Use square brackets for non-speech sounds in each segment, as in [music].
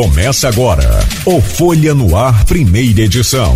Começa agora o Folha no Ar, primeira edição.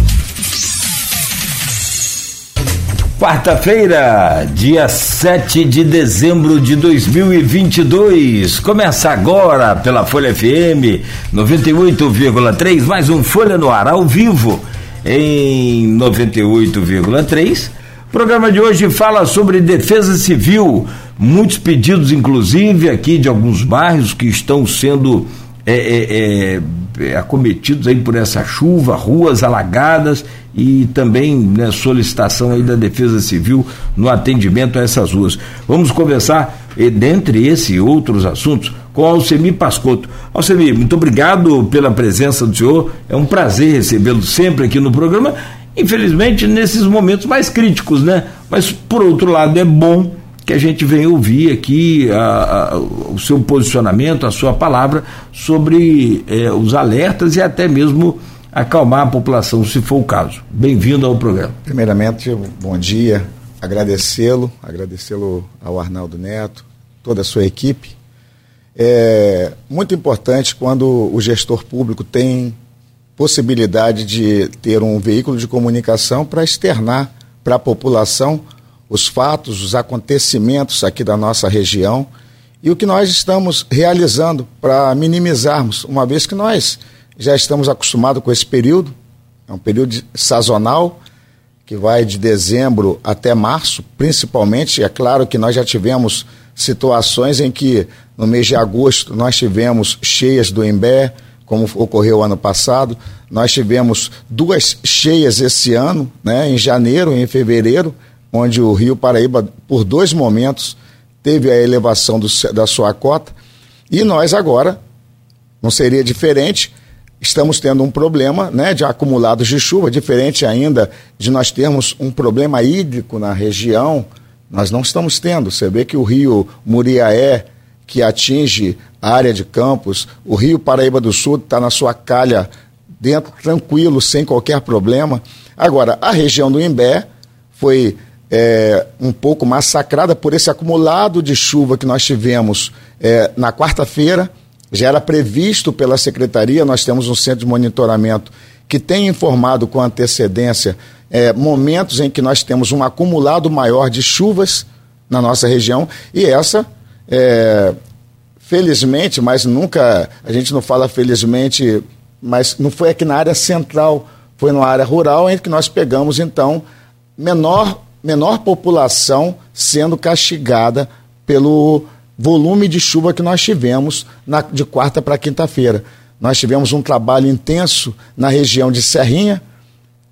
Quarta-feira, dia 7 de dezembro de 2022. Começa agora pela Folha FM 98,3, mais um Folha no Ar ao vivo em 98,3. O programa de hoje fala sobre defesa civil. Muitos pedidos, inclusive, aqui de alguns bairros que estão sendo é, é, é, acometidos aí por essa chuva, ruas alagadas e também né, solicitação aí da Defesa Civil no atendimento a essas ruas. Vamos conversar, e, dentre esse e outros assuntos, com Alcemir Pascotto. Alcemir, muito obrigado pela presença do senhor, é um prazer recebê-lo sempre aqui no programa, infelizmente nesses momentos mais críticos, né? Mas, por outro lado, é bom que a gente venha ouvir aqui a, a, o seu posicionamento, a sua palavra sobre eh, os alertas e até mesmo acalmar a população, se for o caso. Bem-vindo ao programa. Primeiramente, bom dia, agradecê-lo, agradecê-lo ao Arnaldo Neto, toda a sua equipe. É muito importante quando o gestor público tem possibilidade de ter um veículo de comunicação para externar para a população os fatos, os acontecimentos aqui da nossa região e o que nós estamos realizando para minimizarmos, uma vez que nós já estamos acostumados com esse período, é um período sazonal que vai de dezembro até março, principalmente. É claro que nós já tivemos situações em que no mês de agosto nós tivemos cheias do Imbé, como ocorreu ano passado. Nós tivemos duas cheias esse ano, né, em janeiro e em fevereiro, onde o Rio Paraíba, por dois momentos, teve a elevação do, da sua cota. E nós agora, não seria diferente, estamos tendo um problema né, de acumulados de chuva, diferente ainda de nós termos um problema hídrico na região, nós não estamos tendo. Você vê que o rio Muriaé, que atinge a área de campos, o rio Paraíba do Sul está na sua calha dentro, tranquilo, sem qualquer problema. Agora, a região do Imbé foi é, um pouco massacrada por esse acumulado de chuva que nós tivemos é, na quarta-feira. Já era previsto pela secretaria, nós temos um centro de monitoramento que tem informado com antecedência é, momentos em que nós temos um acumulado maior de chuvas na nossa região e essa, é, felizmente, mas nunca, a gente não fala felizmente, mas não foi aqui na área central, foi na área rural em que nós pegamos então menor menor população sendo castigada pelo volume de chuva que nós tivemos na, de quarta para quinta-feira. Nós tivemos um trabalho intenso na região de Serrinha.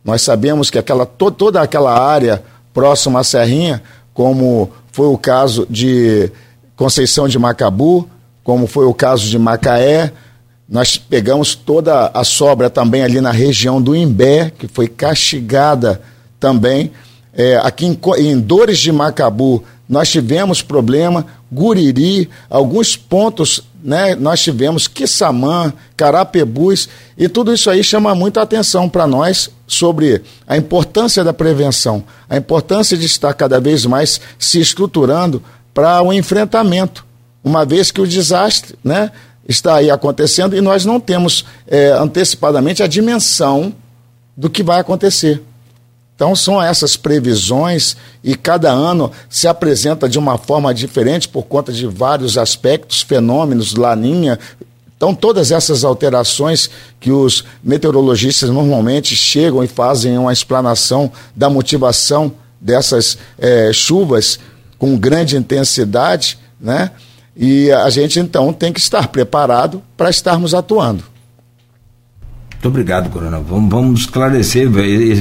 Nós sabemos que aquela, to, toda aquela área próxima à Serrinha, como foi o caso de Conceição de Macabu, como foi o caso de Macaé, nós pegamos toda a sobra também ali na região do Imbé, que foi castigada também. É, aqui em, em Dores de Macabu, nós tivemos problema, Guriri, alguns pontos né, nós tivemos Quissamã, Carapebus, e tudo isso aí chama muita atenção para nós sobre a importância da prevenção, a importância de estar cada vez mais se estruturando para o um enfrentamento, uma vez que o desastre né, está aí acontecendo e nós não temos é, antecipadamente a dimensão do que vai acontecer. Então são essas previsões e cada ano se apresenta de uma forma diferente por conta de vários aspectos, fenômenos, laninha. Então todas essas alterações que os meteorologistas normalmente chegam e fazem uma explanação da motivação dessas é, chuvas com grande intensidade, né? E a gente então tem que estar preparado para estarmos atuando. Muito obrigado, Coronel. Vamos, vamos esclarecer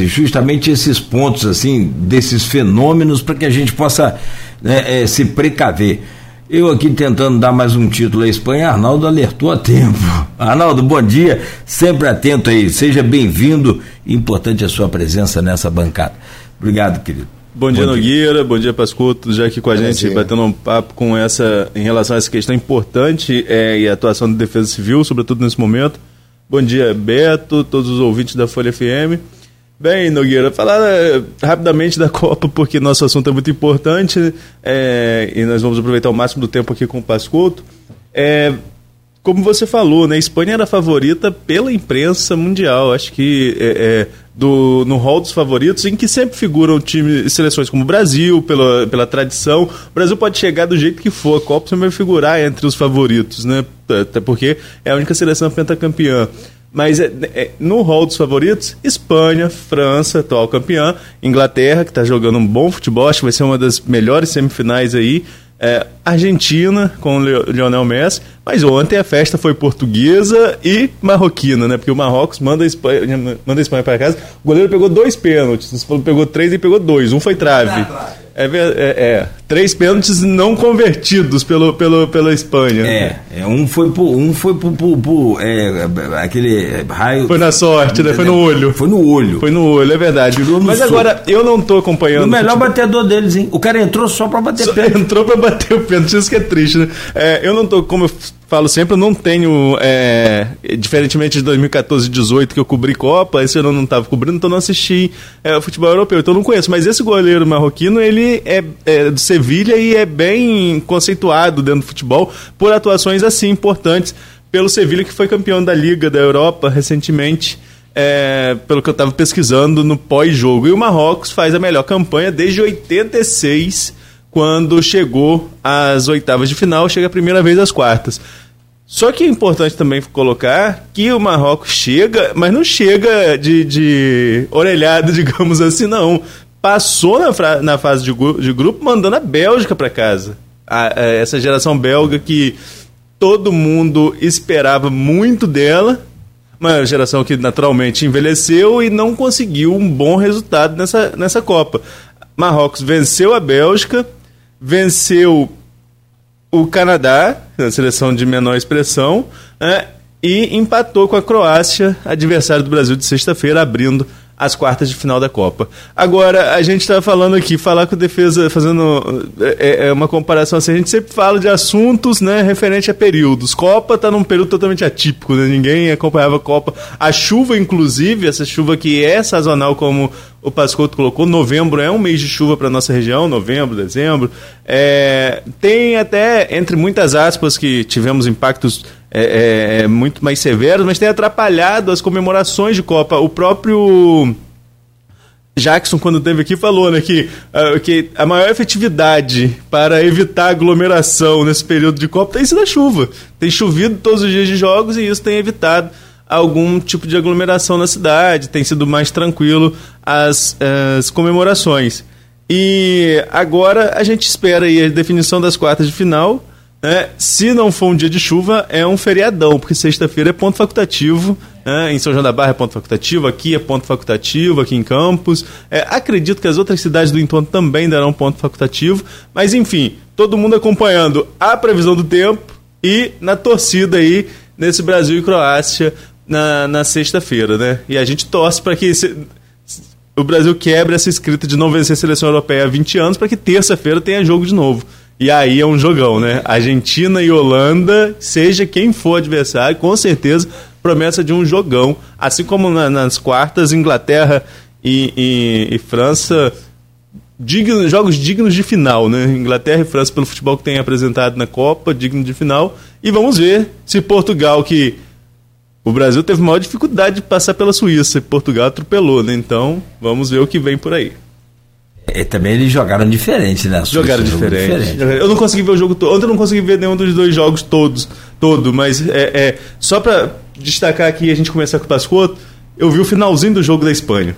justamente esses pontos, assim, desses fenômenos, para que a gente possa né, é, se precaver. Eu aqui tentando dar mais um título à Espanha, Arnaldo alertou a tempo. [laughs] Arnaldo, bom dia, sempre atento aí, seja bem-vindo. Importante a sua presença nessa bancada. Obrigado, querido. Bom dia, bom Nogueira. Dia. Bom dia, Pascoto. Já aqui com a bom gente, dia. batendo um papo com essa, em relação a essa questão importante é, e a atuação da Defesa Civil, sobretudo nesse momento. Bom dia, Beto, todos os ouvintes da Folha FM. Bem, Nogueira, falar é, rapidamente da [laughs] Copa, porque nosso assunto é muito importante é, e nós vamos aproveitar o máximo do tempo aqui com o Pascoto. É, como você falou, né, a Espanha era a favorita pela imprensa mundial. Acho que é, do, no hall dos favoritos, em que sempre figuram times, seleções como o Brasil, pela, pela tradição. O Brasil pode chegar do jeito que for, a Copa sempre vai figurar entre os favoritos, né? Até porque é a única seleção pentacampeã. Mas é, é, no hall dos favoritos, Espanha, França, atual campeã, Inglaterra, que está jogando um bom futebol, acho que vai ser uma das melhores semifinais aí é, Argentina com o Lionel Messi, mas ontem a festa foi portuguesa e marroquina, né? Porque o Marrocos manda a Espanha, manda a Espanha para casa. O goleiro pegou dois pênaltis, pegou três e pegou dois, um foi trave. É, é, é, três pênaltis não convertidos pelo, pelo, pela Espanha. É, é um foi por, um foi por, por, por é, aquele raio. Foi na sorte, né? Foi no olho. Foi no olho. Foi no olho, é verdade. Mas agora eu não tô acompanhando. O melhor batedor deles, hein? O cara entrou só para bater só pênalti. Entrou para bater o pênalti, isso que é triste, né? É, eu não tô como eu falo sempre, eu não tenho, é, diferentemente de 2014 e 2018 que eu cobri Copa, esse ano eu não estava cobrindo, então não assisti é, futebol europeu, então eu não conheço. Mas esse goleiro marroquino, ele é, é do Sevilha e é bem conceituado dentro do futebol por atuações assim importantes pelo Sevilha, que foi campeão da Liga da Europa recentemente. É, pelo que eu estava pesquisando no pós-jogo. E o Marrocos faz a melhor campanha desde 86 quando chegou às oitavas de final, chega a primeira vez às quartas. Só que é importante também colocar que o Marrocos chega, mas não chega de, de orelhada, [laughs] digamos assim, não. Passou na, na fase de, de, grupo mandando a Bélgica para casa. A, a, essa geração belga que todo mundo esperava muito dela, uma geração que naturalmente envelheceu e não conseguiu um bom resultado nessa, nessa Copa. Marrocos venceu a Bélgica, venceu o Canadá, a seleção de menor expressão, né, e empatou com a Croácia, adversário do Brasil de sexta-feira, abrindo as quartas de final da Copa. Agora, a gente está falando aqui, falar com defesa, fazendo é, é, uma comparação assim, a gente sempre fala de assuntos né, referente a períodos. Copa está num período totalmente atípico, né? ninguém acompanhava a Copa. A chuva, inclusive, essa chuva que é sazonal, como o Pascoto colocou, novembro é um mês de chuva para nossa região, novembro, dezembro. É, tem até, entre muitas aspas, que tivemos impactos é, é, é, muito mais severos, mas tem atrapalhado as comemorações de Copa. O próprio Jackson, quando teve aqui, falou né, que, uh, que a maior efetividade para evitar aglomeração nesse período de Copa tem sido a chuva. Tem chovido todos os dias de jogos e isso tem evitado algum tipo de aglomeração na cidade, tem sido mais tranquilo as, as comemorações. E agora a gente espera aí a definição das quartas de final é, se não for um dia de chuva, é um feriadão, porque sexta-feira é ponto facultativo. É, em São João da Barra é ponto facultativo, aqui é ponto facultativo, aqui em Campos. É, acredito que as outras cidades do entorno também darão ponto facultativo. Mas enfim, todo mundo acompanhando a previsão do tempo e na torcida aí nesse Brasil e Croácia na, na sexta-feira, né? E a gente torce para que se, o Brasil quebre essa escrita de não vencer a seleção europeia há 20 anos para que terça-feira tenha jogo de novo. E aí é um jogão, né? Argentina e Holanda, seja quem for adversário, com certeza promessa de um jogão. Assim como na, nas quartas, Inglaterra e, e, e França, digno, jogos dignos de final, né? Inglaterra e França pelo futebol que tem apresentado na Copa, digno de final. E vamos ver se Portugal, que o Brasil teve maior dificuldade de passar pela Suíça, e Portugal atropelou, né? Então vamos ver o que vem por aí. E também eles jogaram diferente, né? Jogaram diferente. diferente. Eu não consegui ver o jogo todo. Ontem eu não consegui ver nenhum dos dois jogos todos, todo, mas é, é só para destacar aqui a gente começar com o Pascoto, eu vi o finalzinho do jogo da Espanha.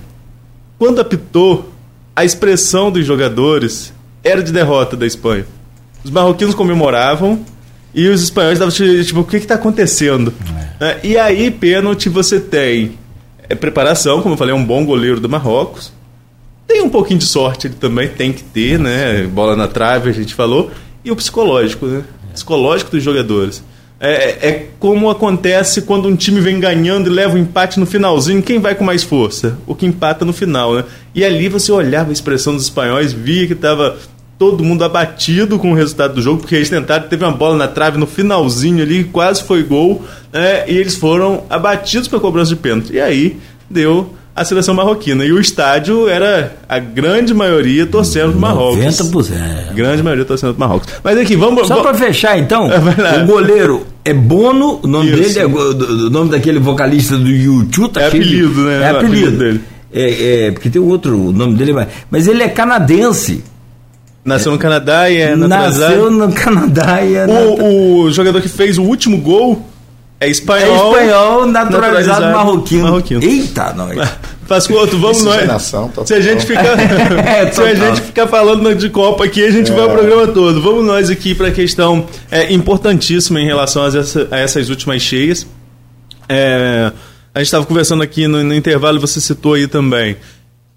Quando apitou, a expressão dos jogadores era de derrota da Espanha. Os marroquinos comemoravam e os espanhóis estavam tipo, o que está acontecendo? É. É, e aí, pênalti, você tem é, preparação, como eu falei, é um bom goleiro do Marrocos tem um pouquinho de sorte, ele também tem que ter, né? Bola na trave, a gente falou. E o psicológico, né? Psicológico dos jogadores. É, é, como acontece quando um time vem ganhando e leva o um empate no finalzinho. Quem vai com mais força? O que empata no final, né? E ali você olhava a expressão dos espanhóis, via que estava todo mundo abatido com o resultado do jogo, porque eles tentaram, teve uma bola na trave no finalzinho ali, quase foi gol, né? E eles foram abatidos com a cobrança de pênalti. E aí deu a seleção marroquina. E o estádio era a grande maioria torcendo para Marrocos. 90%. Grande maioria torcendo para Marrocos. Mas aqui, vamos. Só para fechar então, [laughs] é o goleiro é Bono, o nome Isso. dele é o nome daquele vocalista do YouTube. Tá é apelido, né? É apelido. apelido dele. É, é, porque tem outro, o nome dele, é mas ele é canadense. Nasceu no Canadá e é Nasceu no Canadá e é o, o jogador que fez o último gol é espanhol. É espanhol naturalizado, naturalizado marroquino. marroquino. Eita, nós. [laughs] outro, vamos nós. Se a gente ficar, [laughs] é, [laughs] se a gente ficar falando de Copa aqui, a gente é. vai o programa todo. Vamos nós aqui para a questão é, importantíssima em relação a, essa, a essas últimas cheias. É, a gente estava conversando aqui no, no intervalo, você citou aí também.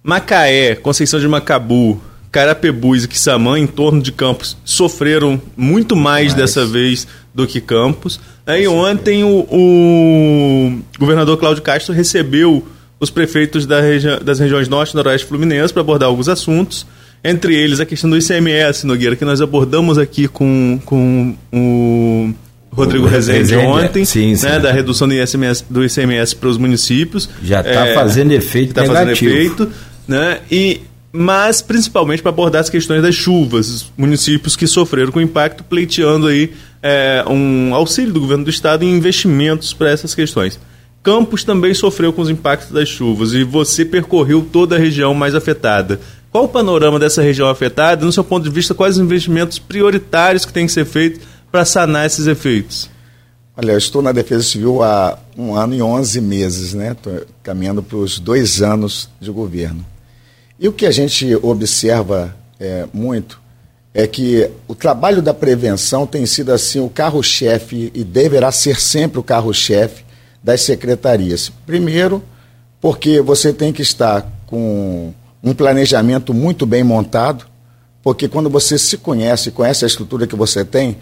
Macaé, Conceição de Macabu, Carapebus e Quissamã, em torno de Campos, sofreram muito mais, mais. dessa vez do que Campos. Aí ontem o, o, governador Cláudio Castro recebeu os prefeitos da regi das regiões Norte e Noroeste Fluminense para abordar alguns assuntos. Entre eles a questão do ICMS, Nogueira, que nós abordamos aqui com, com o Rodrigo Rezende, Rezende ontem, sim, sim. Né, da redução do ICMS, do ICMS para os municípios. Já está é, fazendo efeito Está fazendo efeito. Né, e, mas principalmente para abordar as questões das chuvas, os municípios que sofreram com impacto, pleiteando aí é, um auxílio do governo do estado em investimentos para essas questões. Campos também sofreu com os impactos das chuvas e você percorreu toda a região mais afetada. Qual o panorama dessa região afetada? No seu ponto de vista, quais os investimentos prioritários que têm que ser feitos para sanar esses efeitos? Olha, eu estou na Defesa Civil há um ano e onze meses, né? Estou caminhando para os dois anos de governo. E o que a gente observa é, muito é que o trabalho da prevenção tem sido assim o carro-chefe e deverá ser sempre o carro-chefe das secretarias. Primeiro, porque você tem que estar com um planejamento muito bem montado, porque quando você se conhece, conhece a estrutura que você tem,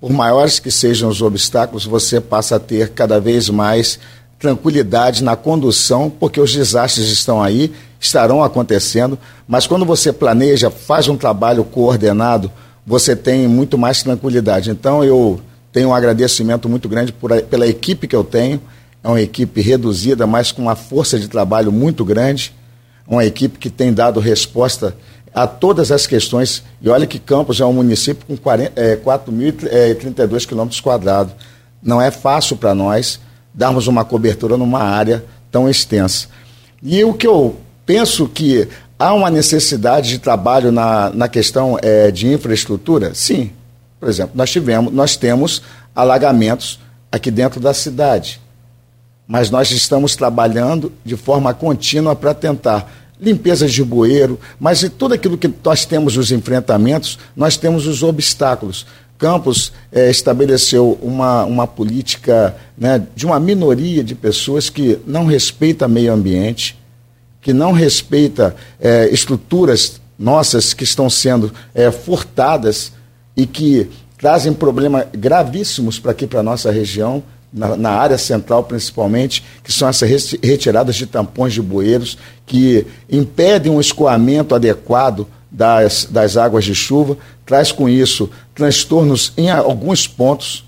por maiores que sejam os obstáculos, você passa a ter cada vez mais tranquilidade na condução, porque os desastres estão aí, estarão acontecendo, mas quando você planeja, faz um trabalho coordenado, você tem muito mais tranquilidade. Então eu tenho um agradecimento muito grande por, pela equipe que eu tenho, é uma equipe reduzida, mas com uma força de trabalho muito grande, uma equipe que tem dado resposta a todas as questões. E olha que Campos é um município com 4.032 é, quilômetros quadrados. Não é fácil para nós darmos uma cobertura numa área tão extensa. E o que eu penso que há uma necessidade de trabalho na, na questão é, de infraestrutura? Sim. Por exemplo, nós tivemos, nós temos alagamentos aqui dentro da cidade. Mas nós estamos trabalhando de forma contínua para tentar limpeza de bueiro, mas de tudo aquilo que nós temos os enfrentamentos, nós temos os obstáculos. Campos é, estabeleceu uma, uma política né, de uma minoria de pessoas que não respeita meio ambiente, que não respeita é, estruturas nossas que estão sendo é, furtadas e que trazem problemas gravíssimos para aqui, para a nossa região, na, na, área central principalmente, que são essas retiradas de tampões de bueiros, que impedem um escoamento adequado das, das águas de chuva, traz com isso transtornos em alguns pontos.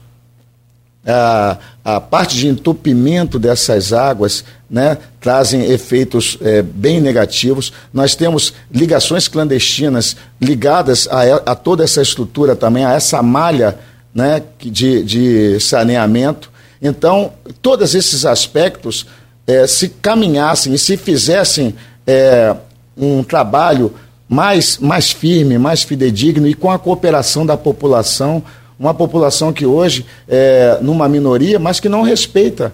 A, a parte de entupimento dessas águas né, trazem efeitos é, bem negativos. Nós temos ligações clandestinas ligadas a, a toda essa estrutura também, a essa malha né, de, de saneamento então, todos esses aspectos, é, se caminhassem e se fizessem é, um trabalho mais, mais firme, mais fidedigno e com a cooperação da população, uma população que hoje é numa minoria, mas que não respeita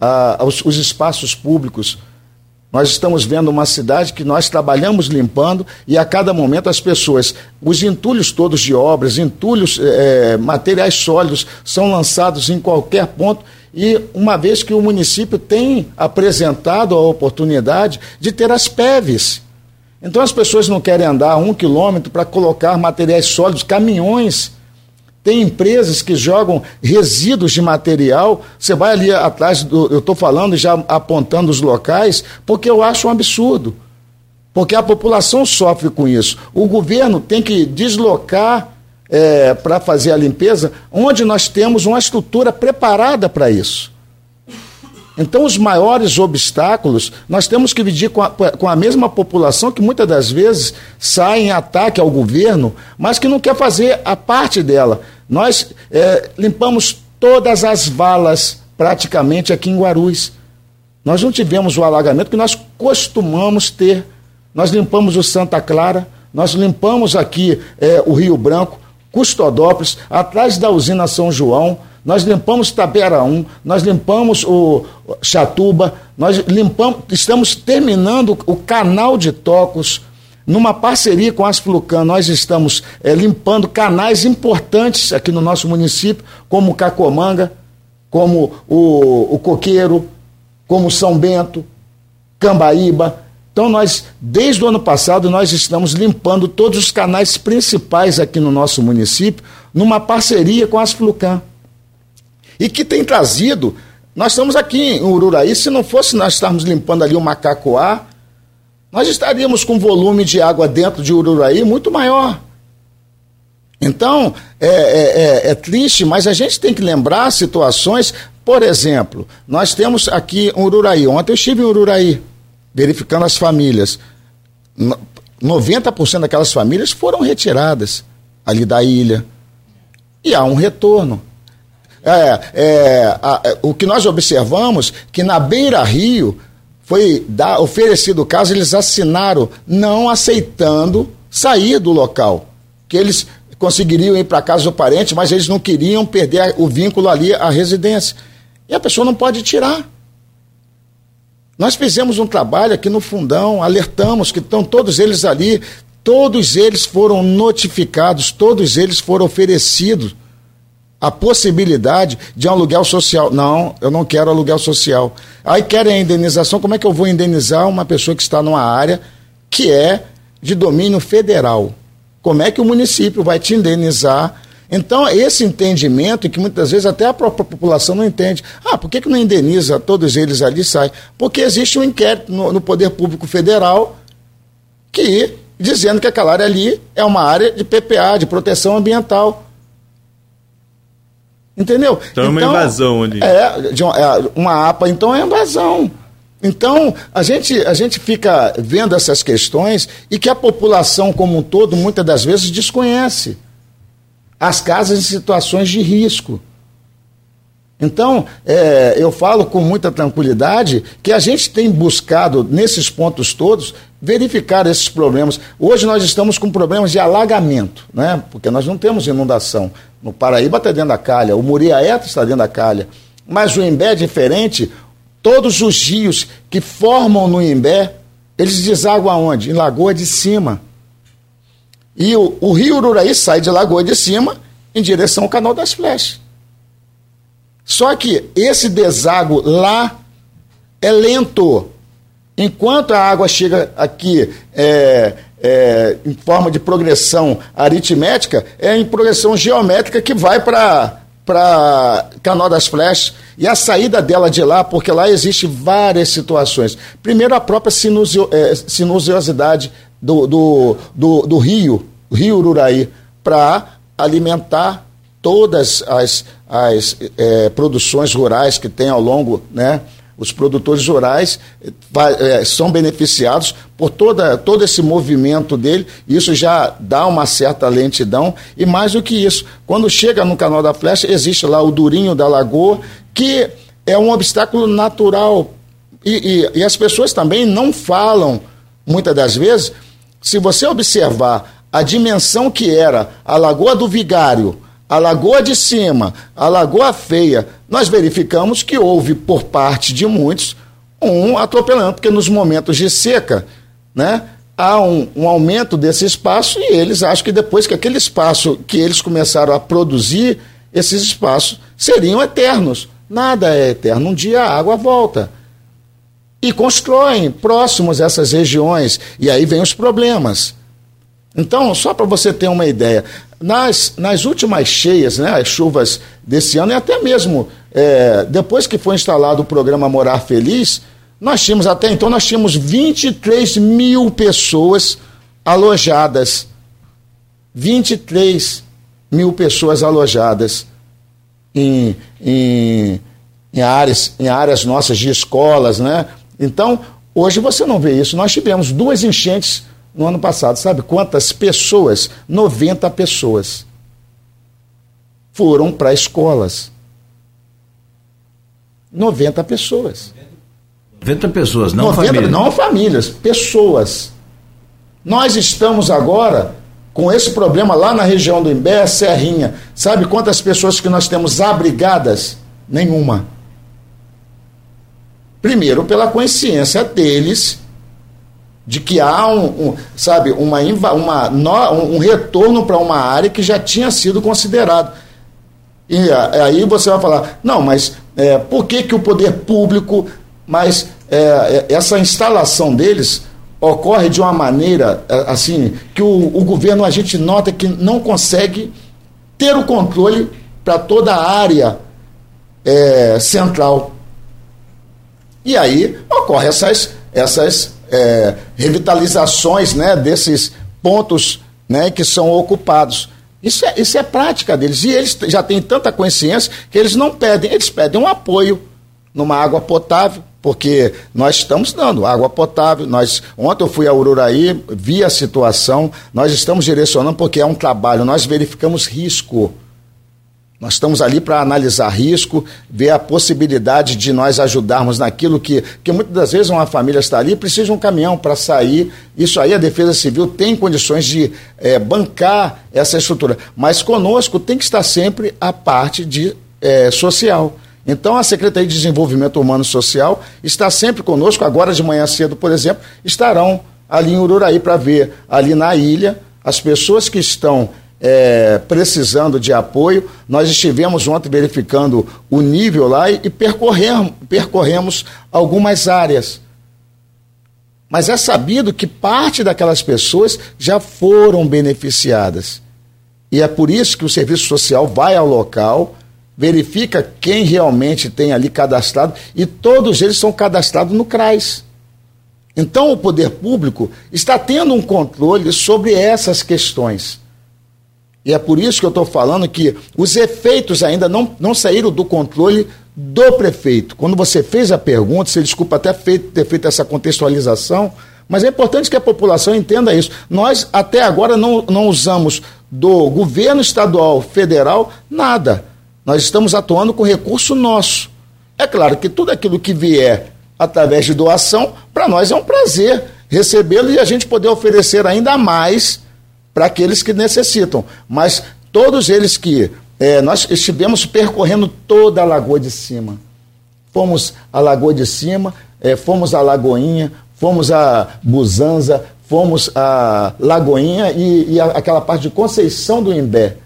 a, os, os espaços públicos, nós estamos vendo uma cidade que nós trabalhamos limpando e a cada momento as pessoas, os entulhos todos de obras, entulhos, é, materiais sólidos são lançados em qualquer ponto e uma vez que o município tem apresentado a oportunidade de ter as PEVs. Então as pessoas não querem andar um quilômetro para colocar materiais sólidos, caminhões tem empresas que jogam resíduos de material. Você vai ali atrás, do, eu estou falando já apontando os locais, porque eu acho um absurdo. Porque a população sofre com isso. O governo tem que deslocar é, para fazer a limpeza onde nós temos uma estrutura preparada para isso. Então, os maiores obstáculos nós temos que dividir com a, com a mesma população que muitas das vezes sai em ataque ao governo, mas que não quer fazer a parte dela. Nós é, limpamos todas as valas praticamente aqui em Guarulhos. Nós não tivemos o alagamento que nós costumamos ter. Nós limpamos o Santa Clara, nós limpamos aqui é, o Rio Branco, Custodópolis, atrás da usina São João, nós limpamos Taberaum, nós limpamos o Chatuba, nós limpamos, estamos terminando o canal de Tocos, numa parceria com a Asflucan, nós estamos é, limpando canais importantes aqui no nosso município, como o Cacomanga, como o, o Coqueiro, como São Bento, Cambaíba. Então nós, desde o ano passado, nós estamos limpando todos os canais principais aqui no nosso município, numa parceria com a Asflucan e que tem trazido. Nós estamos aqui em Ururaí, se não fosse nós estarmos limpando ali o Macacoá, nós estaríamos com volume de água dentro de Ururaí muito maior. Então, é, é, é, é, triste, mas a gente tem que lembrar situações. Por exemplo, nós temos aqui em Ururaí. Ontem eu estive em Ururaí, verificando as famílias. 90% daquelas famílias foram retiradas ali da ilha. E há um retorno. É, é, a, é, o que nós observamos que na Beira Rio foi da, oferecido o caso, eles assinaram não aceitando sair do local. Que eles conseguiriam ir para casa do parente, mas eles não queriam perder o vínculo ali à residência. E a pessoa não pode tirar. Nós fizemos um trabalho aqui no fundão, alertamos que estão todos eles ali, todos eles foram notificados, todos eles foram oferecidos a possibilidade de um aluguel social. Não, eu não quero aluguel social. Aí querem a indenização, como é que eu vou indenizar uma pessoa que está numa área que é de domínio federal? Como é que o município vai te indenizar? Então, esse entendimento, que muitas vezes até a própria população não entende. Ah, por que, que não indeniza todos eles ali sai? Porque existe um inquérito no, no Poder Público Federal que dizendo que aquela área ali é uma área de PPA, de proteção ambiental. Entendeu? Então, é uma então, invasão ali. É, uma, é, uma APA, então é invasão. Então, a gente, a gente fica vendo essas questões e que a população como um todo, muitas das vezes, desconhece as casas em situações de risco. Então, é, eu falo com muita tranquilidade que a gente tem buscado, nesses pontos todos, verificar esses problemas. Hoje nós estamos com problemas de alagamento, né? porque nós não temos inundação. No Paraíba está dentro da calha, o Muriaeta está dentro da calha. Mas o Imbé é diferente. Todos os rios que formam no Imbé, eles desaguam aonde? Em Lagoa de Cima. E o, o rio Ururaí sai de Lagoa de Cima em direção ao Canal das Flechas. Só que esse deságuo lá é lento. Enquanto a água chega aqui é, é, em forma de progressão aritmética, é em progressão geométrica que vai para para Canal das Flechas e a saída dela de lá, porque lá existe várias situações. Primeiro, a própria sinusio, é, sinuosidade do, do, do, do rio, Rio Ururaí, para alimentar todas as, as é, produções rurais que tem ao longo né, os produtores rurais é, são beneficiados por toda, todo esse movimento dele, isso já dá uma certa lentidão, e mais do que isso, quando chega no canal da Flecha, existe lá o Durinho da Lagoa, que é um obstáculo natural, e, e, e as pessoas também não falam, muitas das vezes, se você observar a dimensão que era a Lagoa do Vigário, a Lagoa de Cima, a Lagoa Feia, nós verificamos que houve por parte de muitos um atropelamento, porque nos momentos de seca, né, há um, um, aumento desse espaço e eles acham que depois que aquele espaço que eles começaram a produzir, esses espaços seriam eternos. Nada é eterno, um dia a água volta. E constroem próximos a essas regiões, e aí vem os problemas. Então, só para você ter uma ideia, nas, nas últimas cheias, né, as chuvas desse ano, e até mesmo é, depois que foi instalado o programa Morar Feliz, nós tínhamos, até então, nós tínhamos 23 mil pessoas alojadas. 23 mil pessoas alojadas em, em, em áreas, em áreas nossas de escolas, né? Então, hoje você não vê isso. Nós tivemos duas enchentes no ano passado. Sabe quantas pessoas? 90 pessoas foram para escolas. 90 pessoas. 90 pessoas, não 90, famílias. Não famílias, pessoas. Nós estamos agora com esse problema lá na região do Imbé, Serrinha. Sabe quantas pessoas que nós temos abrigadas? Nenhuma. Primeiro, pela consciência deles de que há um, um sabe, uma, uma, um retorno para uma área que já tinha sido considerado. E aí você vai falar, não, mas é, por que, que o poder público, mas é, é essa instalação deles ocorre de uma maneira é, assim que o, o governo a gente nota que não consegue ter o controle para toda a área é, central e aí ocorre essas, essas é, revitalizações né, desses pontos né, que são ocupados. Isso é, isso é prática deles. E eles já têm tanta consciência que eles não pedem, eles pedem um apoio numa água potável, porque nós estamos dando água potável. Nós, ontem eu fui a Ururaí, vi a situação, nós estamos direcionando porque é um trabalho, nós verificamos risco nós estamos ali para analisar risco, ver a possibilidade de nós ajudarmos naquilo que, que muitas das vezes uma família está ali precisa de um caminhão para sair. Isso aí a Defesa Civil tem condições de é, bancar essa estrutura. Mas conosco tem que estar sempre a parte de é, social. Então, a Secretaria de Desenvolvimento Humano e Social está sempre conosco. Agora de manhã cedo, por exemplo, estarão ali em Ururaí para ver ali na ilha as pessoas que estão é, precisando de apoio. Nós estivemos ontem verificando o nível lá e, e percorremos, percorremos algumas áreas. Mas é sabido que parte daquelas pessoas já foram beneficiadas. E é por isso que o serviço social vai ao local, verifica quem realmente tem ali cadastrado e todos eles são cadastrados no CRAS. Então o poder público está tendo um controle sobre essas questões. E é por isso que eu estou falando que os efeitos ainda não, não saíram do controle do prefeito. Quando você fez a pergunta, você desculpa até feito, ter feito essa contextualização, mas é importante que a população entenda isso. Nós, até agora, não, não usamos do governo estadual, federal, nada. Nós estamos atuando com recurso nosso. É claro que tudo aquilo que vier através de doação, para nós é um prazer recebê-lo e a gente poder oferecer ainda mais para aqueles que necessitam. Mas todos eles que é, nós estivemos percorrendo toda a Lagoa de Cima. Fomos à Lagoa de Cima, é, fomos à Lagoinha, fomos a Busanza, fomos a Lagoinha e, e a, aquela parte de Conceição do Imbé,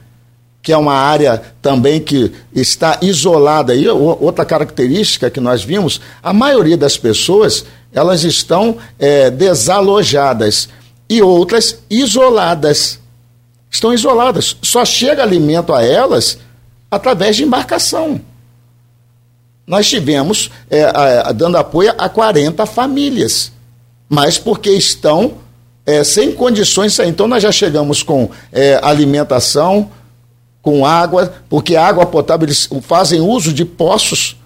que é uma área também que está isolada. E outra característica que nós vimos, a maioria das pessoas elas estão é, desalojadas e outras isoladas. Estão isoladas. Só chega alimento a elas através de embarcação. Nós tivemos é, a, dando apoio a 40 famílias, mas porque estão é, sem condições. Então, nós já chegamos com é, alimentação, com água, porque a água potável eles fazem uso de poços,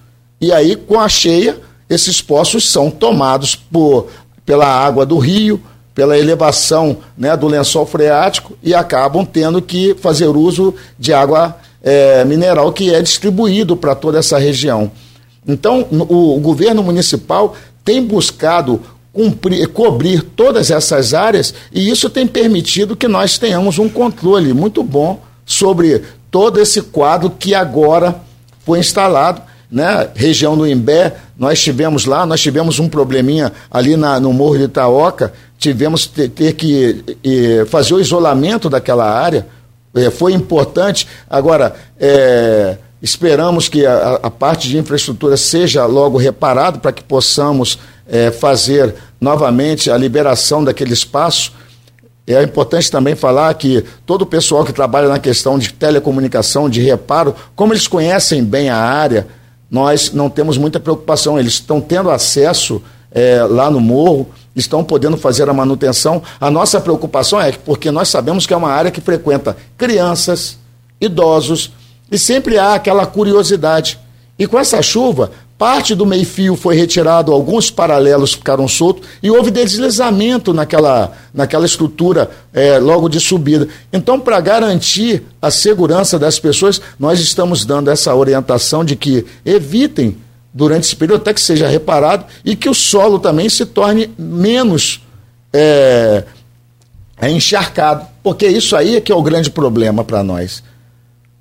e aí, com a cheia, esses poços são tomados por, pela água do rio pela elevação né, do lençol freático e acabam tendo que fazer uso de água é, mineral que é distribuído para toda essa região. Então, o, o governo municipal tem buscado cumprir, cobrir todas essas áreas e isso tem permitido que nós tenhamos um controle muito bom sobre todo esse quadro que agora foi instalado né, região do Imbé, nós tivemos lá, nós tivemos um probleminha ali na, no Morro de Itaoca, tivemos ter, ter que e, fazer o isolamento daquela área, é, foi importante. Agora, é, esperamos que a, a, parte de infraestrutura seja logo reparada para que possamos fazer novamente a liberação daquele espaço. É importante também falar que todo o pessoal que trabalha na questão de telecomunicação, de reparo, como eles conhecem bem a área, nós não temos muita preocupação. Eles estão tendo acesso lá no morro, estão podendo fazer a manutenção. A nossa preocupação é porque nós sabemos que é uma área que frequenta crianças, idosos, e sempre há aquela curiosidade. E com essa chuva, parte do meio-fio foi retirado, alguns paralelos ficaram soltos e houve deslizamento naquela, naquela estrutura é, logo de subida. Então, para garantir a segurança das pessoas, nós estamos dando essa orientação de que evitem durante esse período, até que seja reparado, e que o solo também se torne menos é, é encharcado. Porque isso aí é que é o grande problema para nós.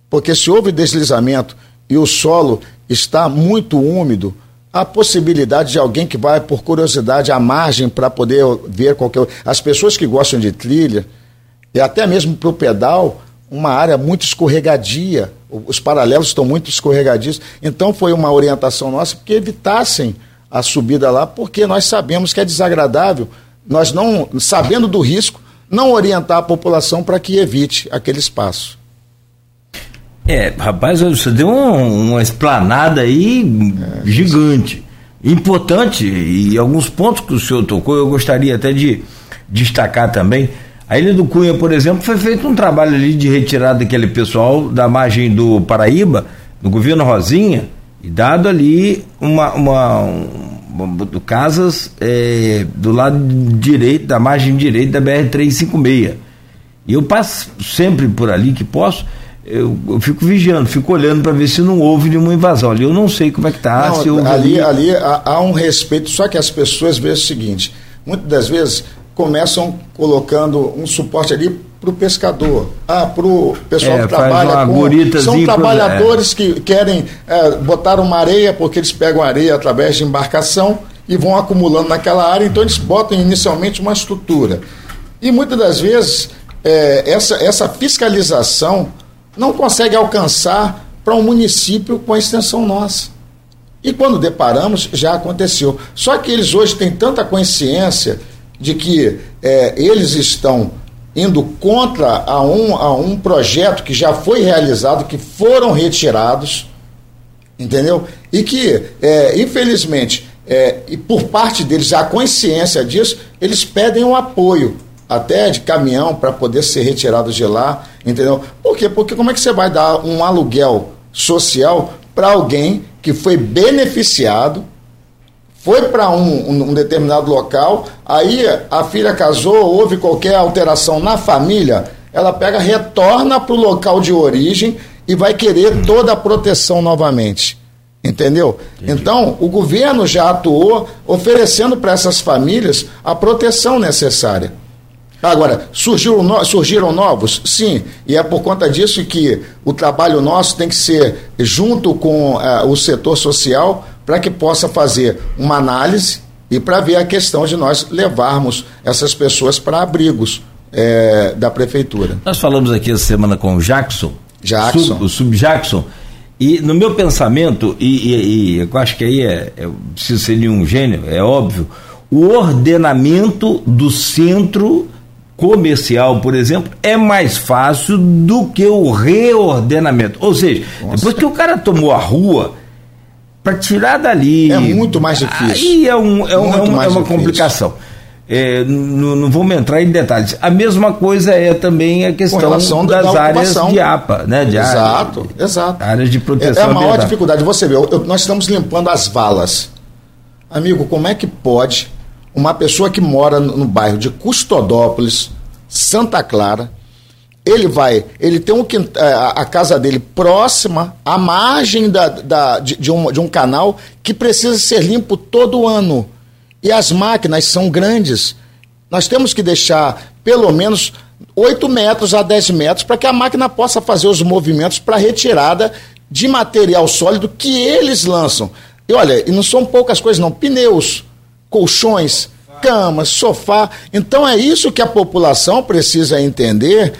Porque se houve deslizamento e o solo está muito úmido, a possibilidade de alguém que vai por curiosidade à margem para poder ver qualquer. As pessoas que gostam de trilha, e até mesmo para o pedal, uma área muito escorregadia, os paralelos estão muito escorregadios. Então foi uma orientação nossa que evitassem a subida lá, porque nós sabemos que é desagradável, nós não, sabendo do risco, não orientar a população para que evite aquele espaço. É, rapaz, você deu um, uma esplanada aí é, gigante, importante, e alguns pontos que o senhor tocou, eu gostaria até de destacar também. A Ilha do Cunha, por exemplo, foi feito um trabalho ali de retirada daquele pessoal da margem do Paraíba, do governo Rosinha, e dado ali uma, uma, uma casas é, do lado direito, da margem direita da BR-356. E eu passo sempre por ali que posso, eu, eu fico vigiando, fico olhando para ver se não houve nenhuma invasão. Ali eu não sei como é que está. ali, ali, ali há, há, um respeito, só que as pessoas veem o seguinte, muitas das vezes começam colocando um suporte ali para o pescador, ah, para o pessoal é, que trabalha com. São trabalhadores é. que querem é, botar uma areia, porque eles pegam areia através de embarcação e vão acumulando naquela área, então eles botam inicialmente uma estrutura. E muitas das vezes é, essa, essa fiscalização não consegue alcançar para um município com a extensão nossa. E quando deparamos, já aconteceu. Só que eles hoje têm tanta consciência de que é, eles estão indo contra a um, a um projeto que já foi realizado, que foram retirados, entendeu? E que, é, infelizmente, é, e por parte deles, a consciência disso, eles pedem um apoio até de caminhão para poder ser retirado de lá, entendeu? Por quê? Porque como é que você vai dar um aluguel social para alguém que foi beneficiado, foi para um, um, determinado local, aí a filha casou, houve qualquer alteração na família, ela pega, retorna para o local de origem e vai querer toda a proteção novamente. Entendeu? Entendi. Então, o governo já atuou oferecendo para essas famílias a proteção necessária. Agora, surgiram, no, surgiram novos? Sim, e é por conta disso que o trabalho nosso tem que ser junto com uh, o setor social para que possa fazer uma análise e para ver a questão de nós levarmos essas pessoas para abrigos é, da prefeitura. Nós falamos aqui essa semana com o Jackson, Jackson. Sub, o Sub-Jackson, e no meu pensamento, e, e, e, eu acho que aí é, é, preciso ser nenhum gênio, é óbvio, o ordenamento do centro comercial, por exemplo, é mais fácil do que o reordenamento. Ou seja, Nossa. depois que o cara tomou a rua, para tirar dali. É muito mais difícil. Aí é, um, é, um, é uma, é uma complicação. É, não, não, vamos entrar em detalhes. A mesma coisa é também a questão das da áreas de APA, né? De exato, área, exato. Áreas de proteção. É, é a maior dificuldade. Você vê, eu, nós estamos limpando as valas. Amigo, como é que pode uma pessoa que mora no, no bairro de Custodópolis, Santa Clara, ele vai, ele tem um, é, a, casa dele próxima à margem da, da, de, de, um, de um canal que precisa ser limpo todo ano. E as máquinas são grandes. Nós temos que deixar pelo menos 8 metros a 10 metros para que a máquina possa fazer os movimentos para retirada de material sólido que eles lançam. E olha, e não são poucas coisas, não. Pneus, colchões, camas, sofá. Então é isso que a população precisa entender.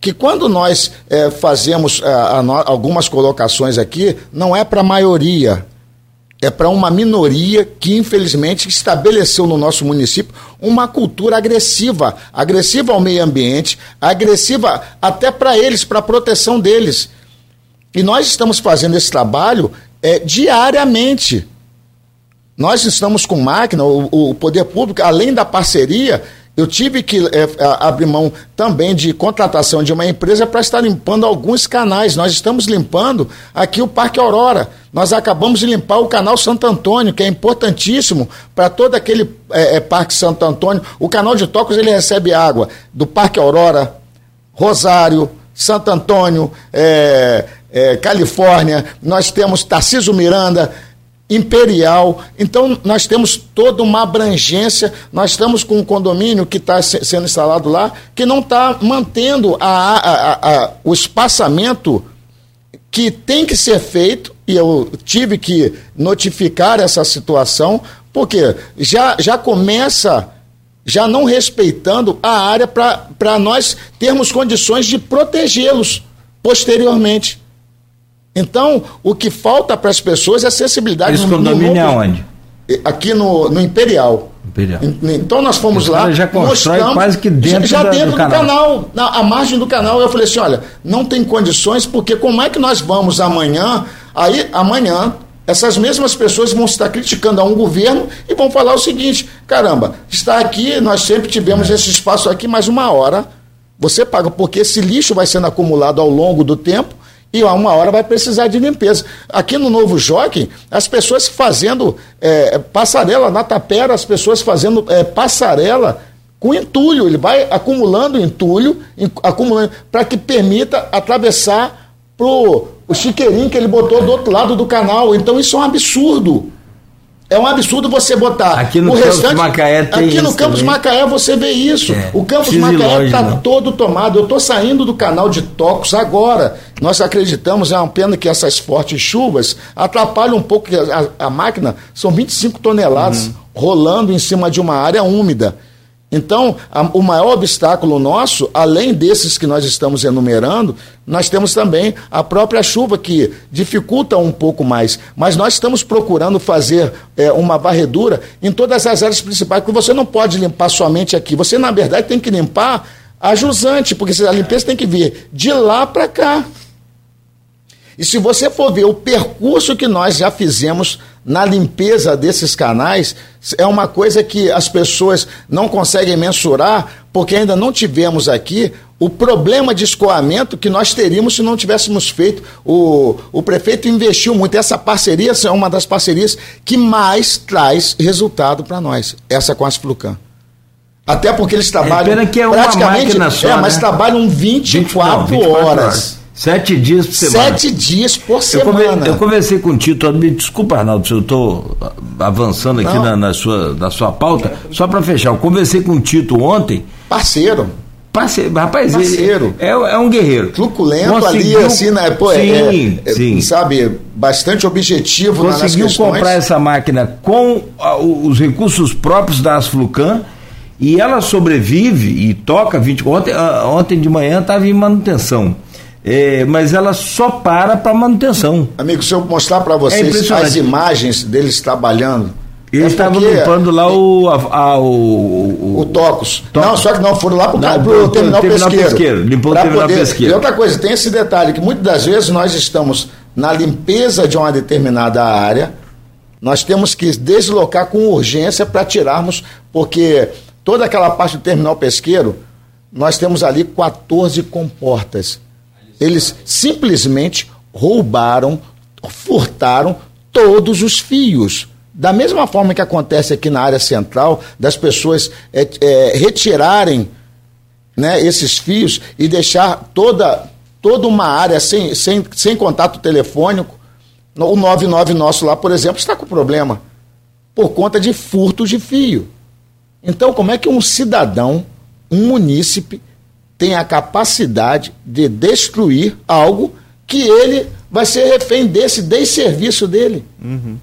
Que quando nós é, fazemos é, a, a, algumas colocações aqui, não é para a maioria, é para uma minoria que, infelizmente, estabeleceu no nosso município uma cultura agressiva agressiva ao meio ambiente, agressiva até para eles, para a proteção deles. E nós estamos fazendo esse trabalho é, diariamente. Nós estamos com máquina, o, o poder público, além da parceria, Eu tive que é, abrir mão também de contratação de uma empresa para estar limpando alguns canais. Nós estamos limpando aqui o Parque Aurora. Nós acabamos de limpar o canal Santo Antônio, que é importantíssimo para todo aquele é, é, Parque Santo Antônio. O canal de Tocos ele recebe água do Parque Aurora, Rosário, Santo Antônio, Califórnia. Nós temos Tarciso Miranda imperial. Então, nós temos toda uma abrangência. Nós estamos com um condomínio que está sendo instalado lá, que não está mantendo a, a, a, o espaçamento que tem que ser feito, e eu tive que notificar essa situação, porque já, já começa já não respeitando a área para nós termos condições de protegê-los posteriormente. Então, o que falta para as pessoas é acessibilidade. Esse condomínio é onde? Aqui no, no Imperial. Imperial. Então nós fomos lá. Já constrói quase que dentro, já, da, dentro do, do, canal. canal. na a margem do canal. Eu falei assim: olha, não tem condições, porque como é que nós vamos amanhã? Aí, amanhã, essas mesmas pessoas vão estar criticando a um governo e vão falar o seguinte: caramba, está aqui, nós sempre tivemos é. esse espaço aqui, mas uma hora você paga, porque esse lixo vai sendo acumulado ao longo do tempo e a uma hora vai precisar de limpeza. Aqui no Novo Jockey, as pessoas fazendo é, passarela na tapera, as pessoas fazendo é, passarela com entulho, ele vai acumulando entulho, acumulando para que permita atravessar pro o chiqueirinho que ele botou do outro lado do canal. Então isso é um absurdo. É um absurdo você botar aqui no o Campos restante. Macaé tem aqui no Campos também. Macaé você vê isso. É, o Campos Macaé está todo tomado. Eu estou saindo do canal de Tocos agora. Nós acreditamos, é uma pena que essas fortes chuvas atrapalham um pouco. A, a máquina são 25 toneladas uhum. rolando em cima de uma área úmida. Então, a, o maior obstáculo nosso, além desses que nós estamos enumerando, nós temos também a própria chuva que dificulta um pouco mais. Mas nós estamos procurando fazer é, uma varredura em todas as áreas principais, porque você não pode limpar somente aqui. Você, na verdade, tem que limpar a jusante, porque a limpeza tem que vir de lá para cá. E se você for ver o percurso que nós já fizemos na limpeza desses canais, é uma coisa que as pessoas não conseguem mensurar, porque ainda não tivemos aqui o problema de escoamento que nós teríamos se não tivéssemos feito. O, o prefeito investiu muito. Essa parceria é uma das parcerias que mais traz resultado para nós, essa com as Flucan. Até porque eles trabalham. É pena que é uma máquina só, É, mas né? trabalham 24, 20, não, 24 horas. horas. Sete dias por semana. Sete dias por semana. Eu, come, eu conversei com o Tito, me desculpa, Arnaldo, se eu estou avançando aqui na, na, sua, na sua pauta, só para fechar, eu conversei com o Tito ontem. Parceiro. Parceiro, rapaz, Parceiro. É, é um guerreiro. Truculento Conseguiu, ali, assim, né? Pô, sim, é, é, sim. sabe, bastante objetivo Conseguiu nas comprar essa máquina com os recursos próprios da Asflucan e ela sobrevive e toca 20 ontem, ontem de manhã estava em manutenção é, mas ela só para para manutenção. Amigo, se eu mostrar para vocês é as imagens deles trabalhando. Eles é estavam limpando lá o, a, a, o, o. Tocos. Não, só que não, foram lá para o terminal, terminal pesqueiro. pesqueiro. Limpou o terminal poder... pesqueiro. E outra coisa, tem esse detalhe, que muitas das vezes nós estamos na limpeza de uma determinada área, nós temos que deslocar com urgência para tirarmos, porque toda aquela parte do terminal pesqueiro, nós temos ali 14 comportas eles simplesmente roubaram, furtaram todos os fios. Da mesma forma que acontece aqui na área central, das pessoas é, é, retirarem né, esses fios e deixar toda, toda uma área sem, sem, sem contato telefônico. O 99 nosso lá, por exemplo, está com problema por conta de furtos de fio. Então, como é que um cidadão, um munícipe, tem a capacidade de destruir algo que ele vai ser refém desse desserviço dele. Uhum.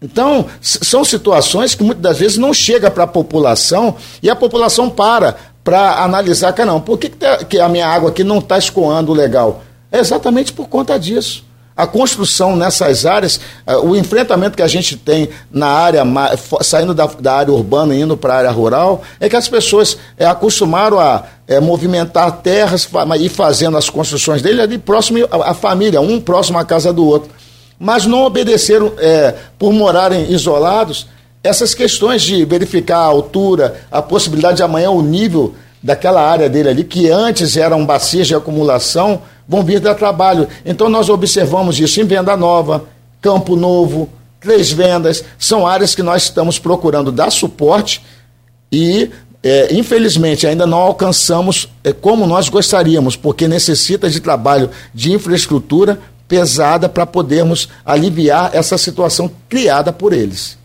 Então, são situações que muitas das vezes não chega para a população e a população para para analisar, caramba, por que, que, tá, que a minha água aqui não está escoando legal? É exatamente por conta disso a construção nessas áreas, eh, o enfrentamento que a gente tem na área, saindo da, da área urbana e indo para a área rural, é que as pessoas é, acostumaram a é, movimentar terras e fazendo as construções dele ali próximo à família, um próximo à casa do outro. Mas não obedeceram, é, por morarem isolados, essas questões de verificar a altura, a possibilidade de amanhã o nível daquela área dele ali, que antes eram bacias de acumulação, vão vir dar trabalho. Então nós observamos isso em Venda Nova, Campo Novo, Três Vendas, são áreas que nós estamos procurando dar suporte e é, infelizmente ainda não alcançamos é, como nós gostaríamos, porque necessita de trabalho de infraestrutura pesada para podermos aliviar essa situação criada por eles.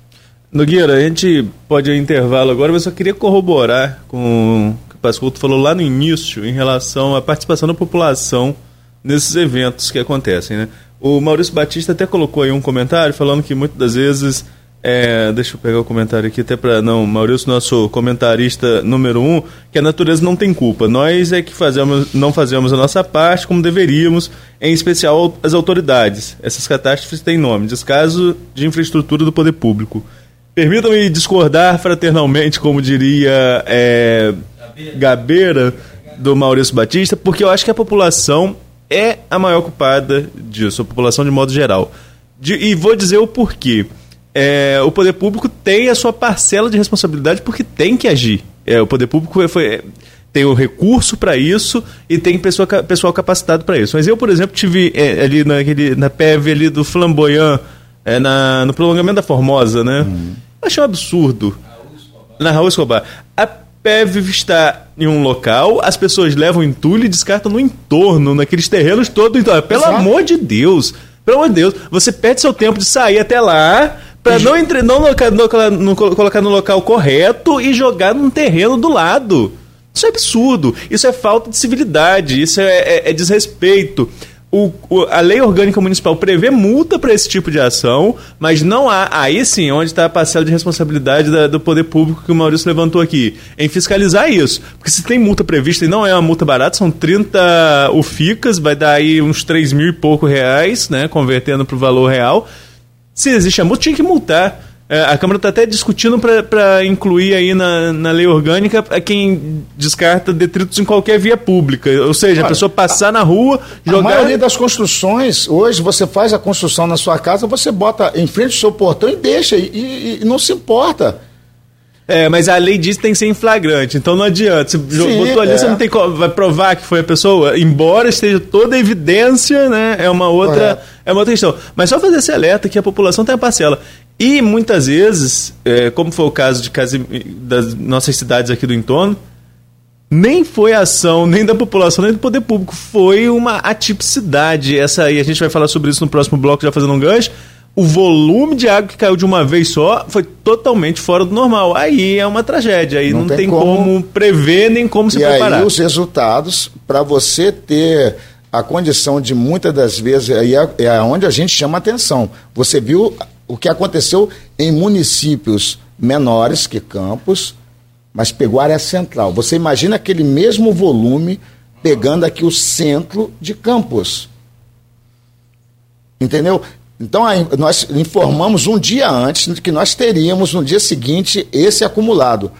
Nogueira, a gente pode ir ao intervalo agora, mas eu só queria corroborar com Pascoto falou lá no início em relação à participação da população nesses eventos que acontecem. Né? O Maurício Batista até colocou aí um comentário falando que muitas das vezes é, deixa eu pegar o comentário aqui até para não, Maurício, nosso comentarista número um, que a natureza não tem culpa. Nós é que fazemos, não fazemos a nossa parte como deveríamos, em especial as autoridades. Essas catástrofes têm nome: descaso de infraestrutura do poder público. Permitam-me discordar fraternalmente, como diria é, Gabeira, do Maurício Batista, porque eu acho que a população é a maior culpada disso, a população de modo geral. De, e vou dizer o porquê é, o poder público tem a sua parcela de responsabilidade porque tem que agir. É, o poder público foi, tem o recurso para isso e tem pessoa, pessoal capacitado para isso. Mas eu, por exemplo, tive é, ali naquele, na PEV ali do Flamboyant, é, na, no prolongamento da Formosa, né? Uhum. Achei um absurdo. Na Raul Escobar. A PEV está em um local, as pessoas levam entulho e descartam no entorno, naqueles terrenos todos. Então, pelo Exato. amor de Deus, pelo amor de Deus, você perde seu tempo de sair até lá Pra não, entre, não, loca, no, colocar no local correto e jogar num terreno do lado. Isso é absurdo. Isso é falta de civilidade. Isso é, é, é desrespeito. O, o, a lei orgânica municipal prevê multa para esse tipo de ação, mas não há. Aí sim, onde está a parcela de responsabilidade da, do poder público que o Maurício levantou aqui, em fiscalizar isso. Porque se tem multa prevista e não é uma multa barata, são 30 UFICas, vai dar aí uns 3 mil e pouco reais, né? Convertendo para o valor real. Se existe a multa, tinha que multar. É, a Câmara está até discutindo para incluir aí na, na lei orgânica a quem descarta detritos em qualquer via pública. Ou seja, Olha, a pessoa passar a, na rua, jogar. A maioria das construções, hoje você faz a construção na sua casa, você bota em frente do seu portão e deixa, e, e, e não se importa. É, mas a lei diz que tem que ser em flagrante, então não adianta. Você Sim, botou ali, é. você não tem vai provar que foi a pessoa, embora esteja toda a evidência, né? É uma outra, é uma outra questão. Mas só fazer esse alerta que a população tem a parcela. E muitas vezes, é, como foi o caso de das nossas cidades aqui do entorno, nem foi ação nem da população nem do poder público, foi uma atipicidade. Essa aí a gente vai falar sobre isso no próximo bloco, já fazendo um gancho o volume de água que caiu de uma vez só foi totalmente fora do normal. Aí é uma tragédia, aí não, não tem, tem como... como... prever nem como se e preparar. E os resultados, para você ter a condição de muitas das vezes, aí é, é onde a gente chama atenção. Você viu o que aconteceu em municípios menores que Campos, mas pegou a área central. Você imagina aquele mesmo volume pegando aqui o centro de Campos. Entendeu? Então, nós informamos um dia antes que nós teríamos no dia seguinte esse acumulado.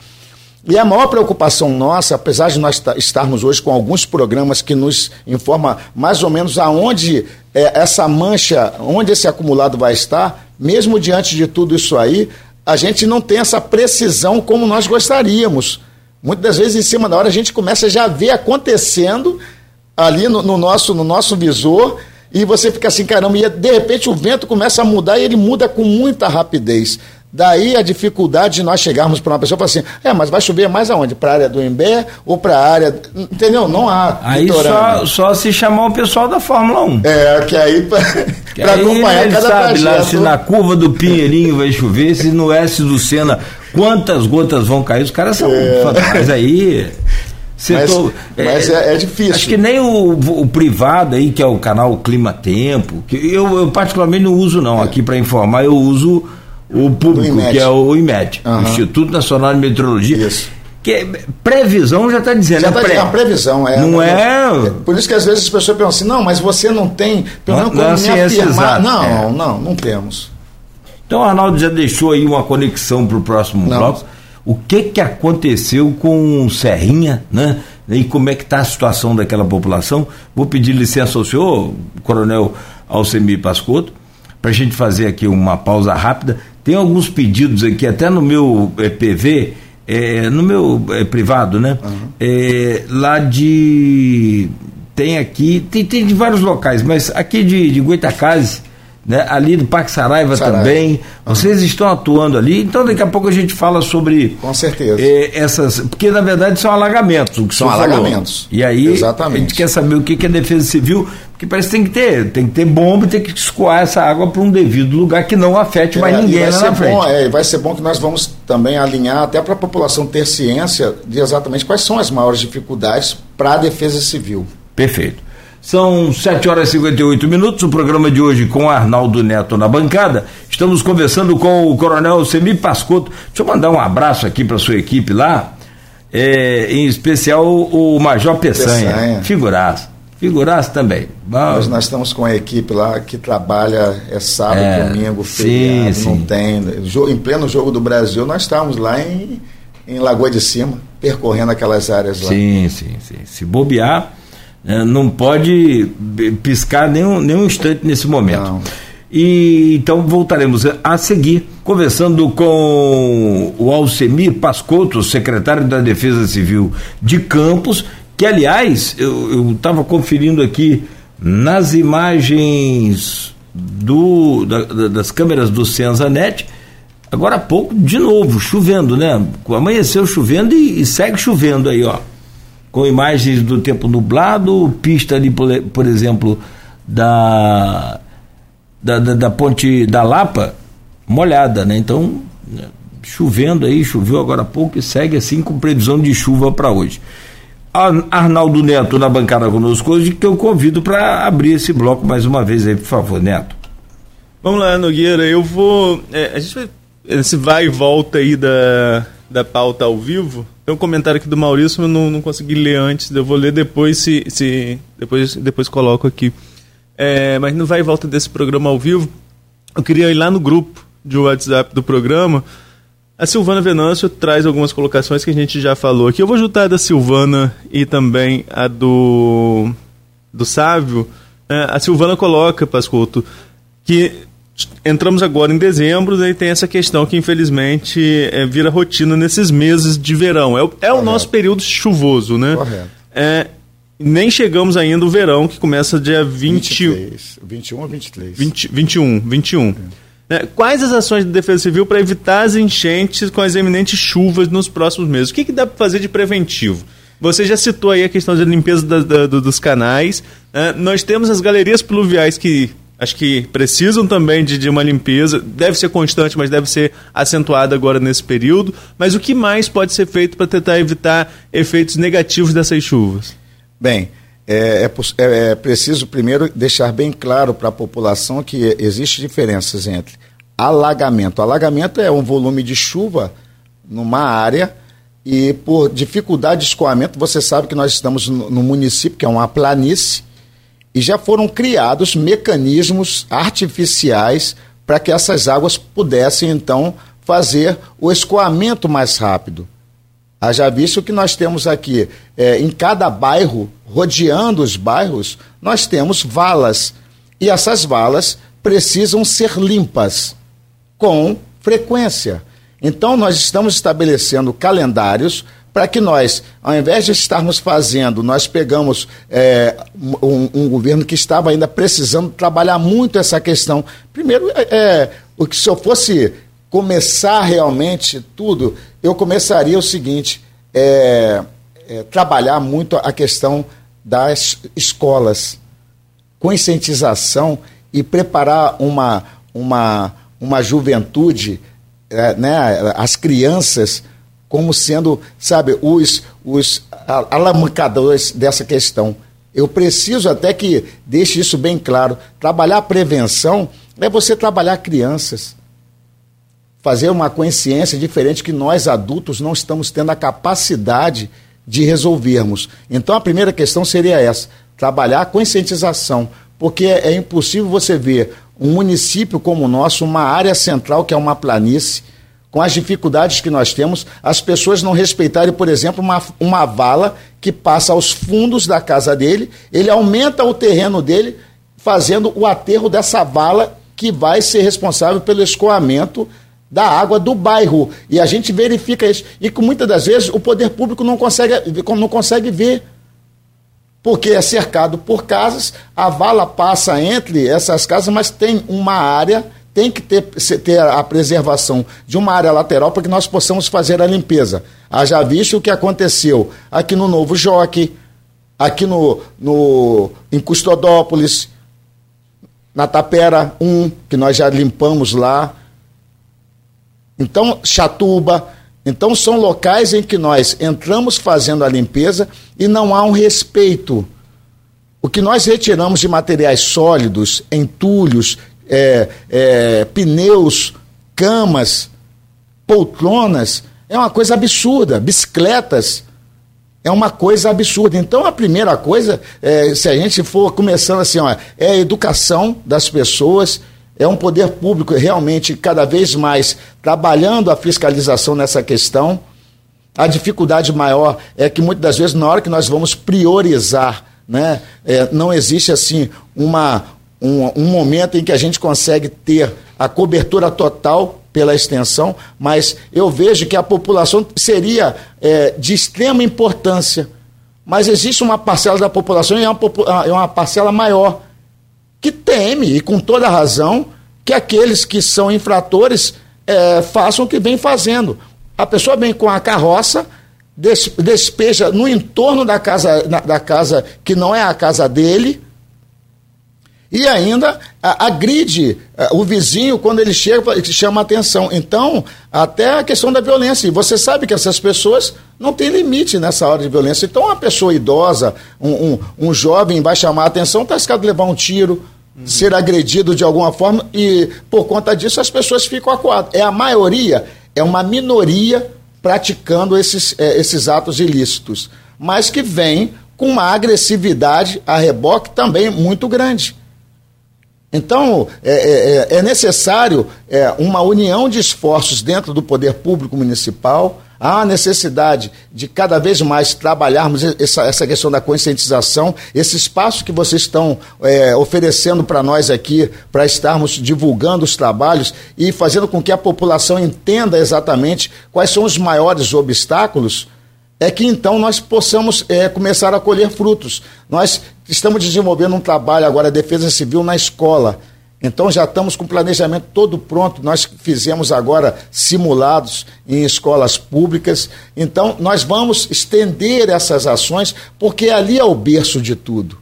E a maior preocupação nossa, apesar de nós estarmos hoje com alguns programas que nos informam mais ou menos aonde é, essa mancha, onde esse acumulado vai estar, mesmo diante de tudo isso aí, a gente não tem essa precisão como nós gostaríamos. Muitas vezes, em cima da hora, a gente começa já a ver acontecendo ali no, no nosso, no nosso visor e você fica assim, caramba, e de repente o vento começa a mudar e ele muda com muita rapidez. Daí a dificuldade de nós chegarmos para uma pessoa e falar assim: é, mas vai chover mais aonde? Para a área do Embé ou para a área. Entendeu? Não há. Aí só, só se chamar o pessoal da Fórmula 1. É, que aí para acompanhar cada sabe trajeto. lá se na curva do Pinheirinho vai chover, se no S do Sena quantas gotas vão cair, os caras são. É. Mas aí. Setor, mas, mas é, é, é, difícil. Acho que nem o, o, privado aí, que é o canal Clima Tempo, que eu, eu particularmente não uso não, é. aqui para informar eu uso o público, que é o IMED, uhum. Instituto Nacional de Meteorologia. Isso. Que é, previsão já está dizendo, já é tá pré. previsão, é. Não é... Por isso que às vezes as pessoas pensam assim, não, mas você não tem, pelo menos como me afirmar. Não, é. não, não temos. Então o Arnaldo já deixou aí uma conexão para o próximo não. bloco o que que aconteceu com Serrinha, né? E como é que está a situação daquela população? Vou pedir licença ao senhor, Coronel Alcemir Pascotto, para a gente fazer aqui uma pausa rápida. Tem alguns pedidos aqui, até no meu é, PV, é, no meu é, privado, né? Uhum. lá de. Tem aqui, tem, tem de vários locais, mas aqui de, de Goitacazes né? ali do Parque Saraiva, Saraiva. também. Uhum. Vocês estão atuando ali, então daqui a pouco a gente fala sobre. Com certeza. Eh, essas, porque na verdade são alagamentos. O que são alagamentos. Falou. E aí Exatamente. a gente quer saber o que é defesa civil, porque parece que tem que ter, tem que ter bomba e tem que escoar essa água para um devido lugar que não afete mais é, ninguém lá na frente. Bom, é, vai ser bom que nós vamos também alinhar até para a população ter ciência de exatamente quais são as maiores dificuldades para a defesa civil. Perfeito. São 7 horas e 58 minutos. O programa de hoje com Arnaldo Neto na bancada. Estamos conversando com o Coronel Semi Pascotto. Deixa eu mandar um abraço aqui para sua equipe lá. É, em especial o Major Peçanha. Peçanha. Figuraço. Figuraço também. Mas nós estamos com a equipe lá que trabalha é sábado, é, domingo, feriado, sim, não sim. tem. Em pleno jogo do Brasil, nós estamos lá em, em Lagoa de Cima, percorrendo aquelas áreas lá. Sim, sim, sim. Se bobear não pode piscar nenhum, nenhum instante nesse momento. Não. E então voltaremos a seguir conversando com o Alcemir Pascotto, secretário da Defesa Civil de Campos, que aliás eu estava conferindo aqui nas imagens do, da, das câmeras do Senzanet, agora há pouco, de novo, chovendo, né? Amanheceu chovendo e, e segue chovendo aí, ó com imagens do tempo nublado, pista ali, por, exemplo, da, da, da, da, ponte da Lapa, molhada, né? Então, né, chovendo aí, choveu agora há pouco e segue assim com previsão de chuva para hoje. Arnaldo Neto na bancada conosco hoje, que eu convido para abrir esse bloco mais uma vez aí, por favor, Neto. Vamos lá, Nogueira, eu vou. É, a gente vai. Esse vai e volta aí da, da pauta ao vivo. Tem um comentário aqui do Maurício, eu não, não consegui ler antes, eu vou ler depois se, se depois, depois coloco aqui. É, mas no vai e volta desse programa ao vivo, eu queria ir lá no grupo de WhatsApp do programa. A Silvana Venâncio traz algumas colocações que a gente já falou aqui. Eu vou juntar a da Silvana e também a do, do Sávio. É, a Silvana coloca, Pascoto, que entramos agora em dezembro e tem essa questão que infelizmente é, vira rotina nesses meses de verão. É, o, é o nosso período chuvoso, né? Correto. É, nem chegamos ainda o verão, que começa dia 20... 23, 21 ou 23? 20, 21, 21. É. É, quais as ações de defesa civil para evitar as enchentes com as eminentes chuvas nos próximos meses? O que, que dá para fazer de preventivo? Você já citou aí a questão da limpeza da, da, dos canais. Né? Nós temos as galerias pluviais que acho que precisam também de, de, uma limpeza, deve ser constante, mas deve ser acentuada agora nesse período. Mas o que mais pode ser feito para tentar evitar efeitos negativos dessas chuvas? Bem, é, é, é, é preciso primeiro deixar bem claro para a população que existe diferenças entre alagamento. Alagamento é um volume de chuva numa área e por dificuldade de escoamento, você sabe que nós estamos no, no município, que é uma planície, e já foram criados mecanismos artificiais para que essas águas pudessem então fazer o escoamento mais rápido. Haja visto que nós temos aqui, é, em cada bairro, rodeando os bairros, nós temos valas. E essas valas precisam ser limpas com frequência. Então, nós estamos estabelecendo calendários para que nós, ao invés de estarmos fazendo, nós pegamos é, um, um, governo que estava ainda precisando trabalhar muito essa questão. Primeiro, é, é, o que se eu fosse começar realmente tudo, eu começaria o seguinte: é, é, trabalhar muito a questão das escolas, conscientização e preparar uma, uma, uma juventude, é, né, as crianças como sendo, sabe, os, os alavancadores dessa questão. Eu preciso até que deixe isso bem claro. Trabalhar a prevenção é você trabalhar crianças. Fazer uma consciência diferente que nós adultos não estamos tendo a capacidade de resolvermos. Então a primeira questão seria essa: trabalhar a conscientização. Porque é, é impossível você ver um município como o nosso, uma área central que é uma planície, com as dificuldades que nós temos, as pessoas não respeitarem, por exemplo, uma, uma vala que passa aos fundos da casa dele, ele aumenta o terreno dele, fazendo o aterro dessa vala que vai ser responsável pelo escoamento da água do bairro. E a gente verifica isso. E que muitas das vezes o poder público não consegue, não consegue ver. Porque é cercado por casas, a vala passa entre essas casas, mas tem uma área, tem que ter, ter a preservação de uma área lateral para que nós possamos fazer a limpeza. Haja visto o que aconteceu aqui no Novo Joque, aqui no, no, em Custodópolis, na Tapera 1, que nós já limpamos lá. Então, Chatuba. Então, são locais em que nós entramos fazendo a limpeza e não há um respeito. O que nós retiramos de materiais sólidos, entulhos, é, é, pneus, camas, poltronas, é uma coisa absurda. Bicicletas é uma coisa absurda. Então, a primeira coisa, é, se a gente for começando assim, ó, é a educação das pessoas, é um poder público realmente cada vez mais trabalhando a fiscalização nessa questão. A dificuldade maior é que muitas das vezes, na hora que nós vamos priorizar, né, é, não existe assim uma, um, um momento em que a gente consegue ter a cobertura total pela extensão, mas eu vejo que a população seria é, de extrema importância. Mas existe uma parcela da população, e é uma, é uma parcela maior, que teme, e com toda razão, que aqueles que são infratores é, façam o que vem fazendo. A pessoa vem com a carroça, despeja no entorno da casa, da casa que não é a casa dele, e ainda agride o vizinho quando ele chega e chama atenção. Então, até a questão da violência. E você sabe que essas pessoas não têm limite nessa hora de violência. Então, uma pessoa idosa, um, um, um jovem vai chamar atenção, está escado levar um tiro, uhum. ser agredido de alguma forma, e por conta disso as pessoas ficam acuadas. É a maioria, é uma minoria praticando esses, é, esses atos ilícitos, mas que vem com uma agressividade a reboque também muito grande. Então, é, é, é, é necessário é, uma união de esforços dentro do poder público municipal. Há necessidade de cada vez mais trabalharmos essa, essa questão da conscientização, esse espaço que vocês estão é, oferecendo para nós aqui, para estarmos divulgando os trabalhos e fazendo com que a população entenda exatamente quais são os maiores obstáculos é que então nós possamos é, começar a colher frutos. Nós estamos desenvolvendo um trabalho agora, Defesa Civil na escola. Então já estamos com o planejamento todo pronto. Nós fizemos agora simulados em escolas públicas. Então nós vamos estender essas ações, porque ali é o berço de tudo.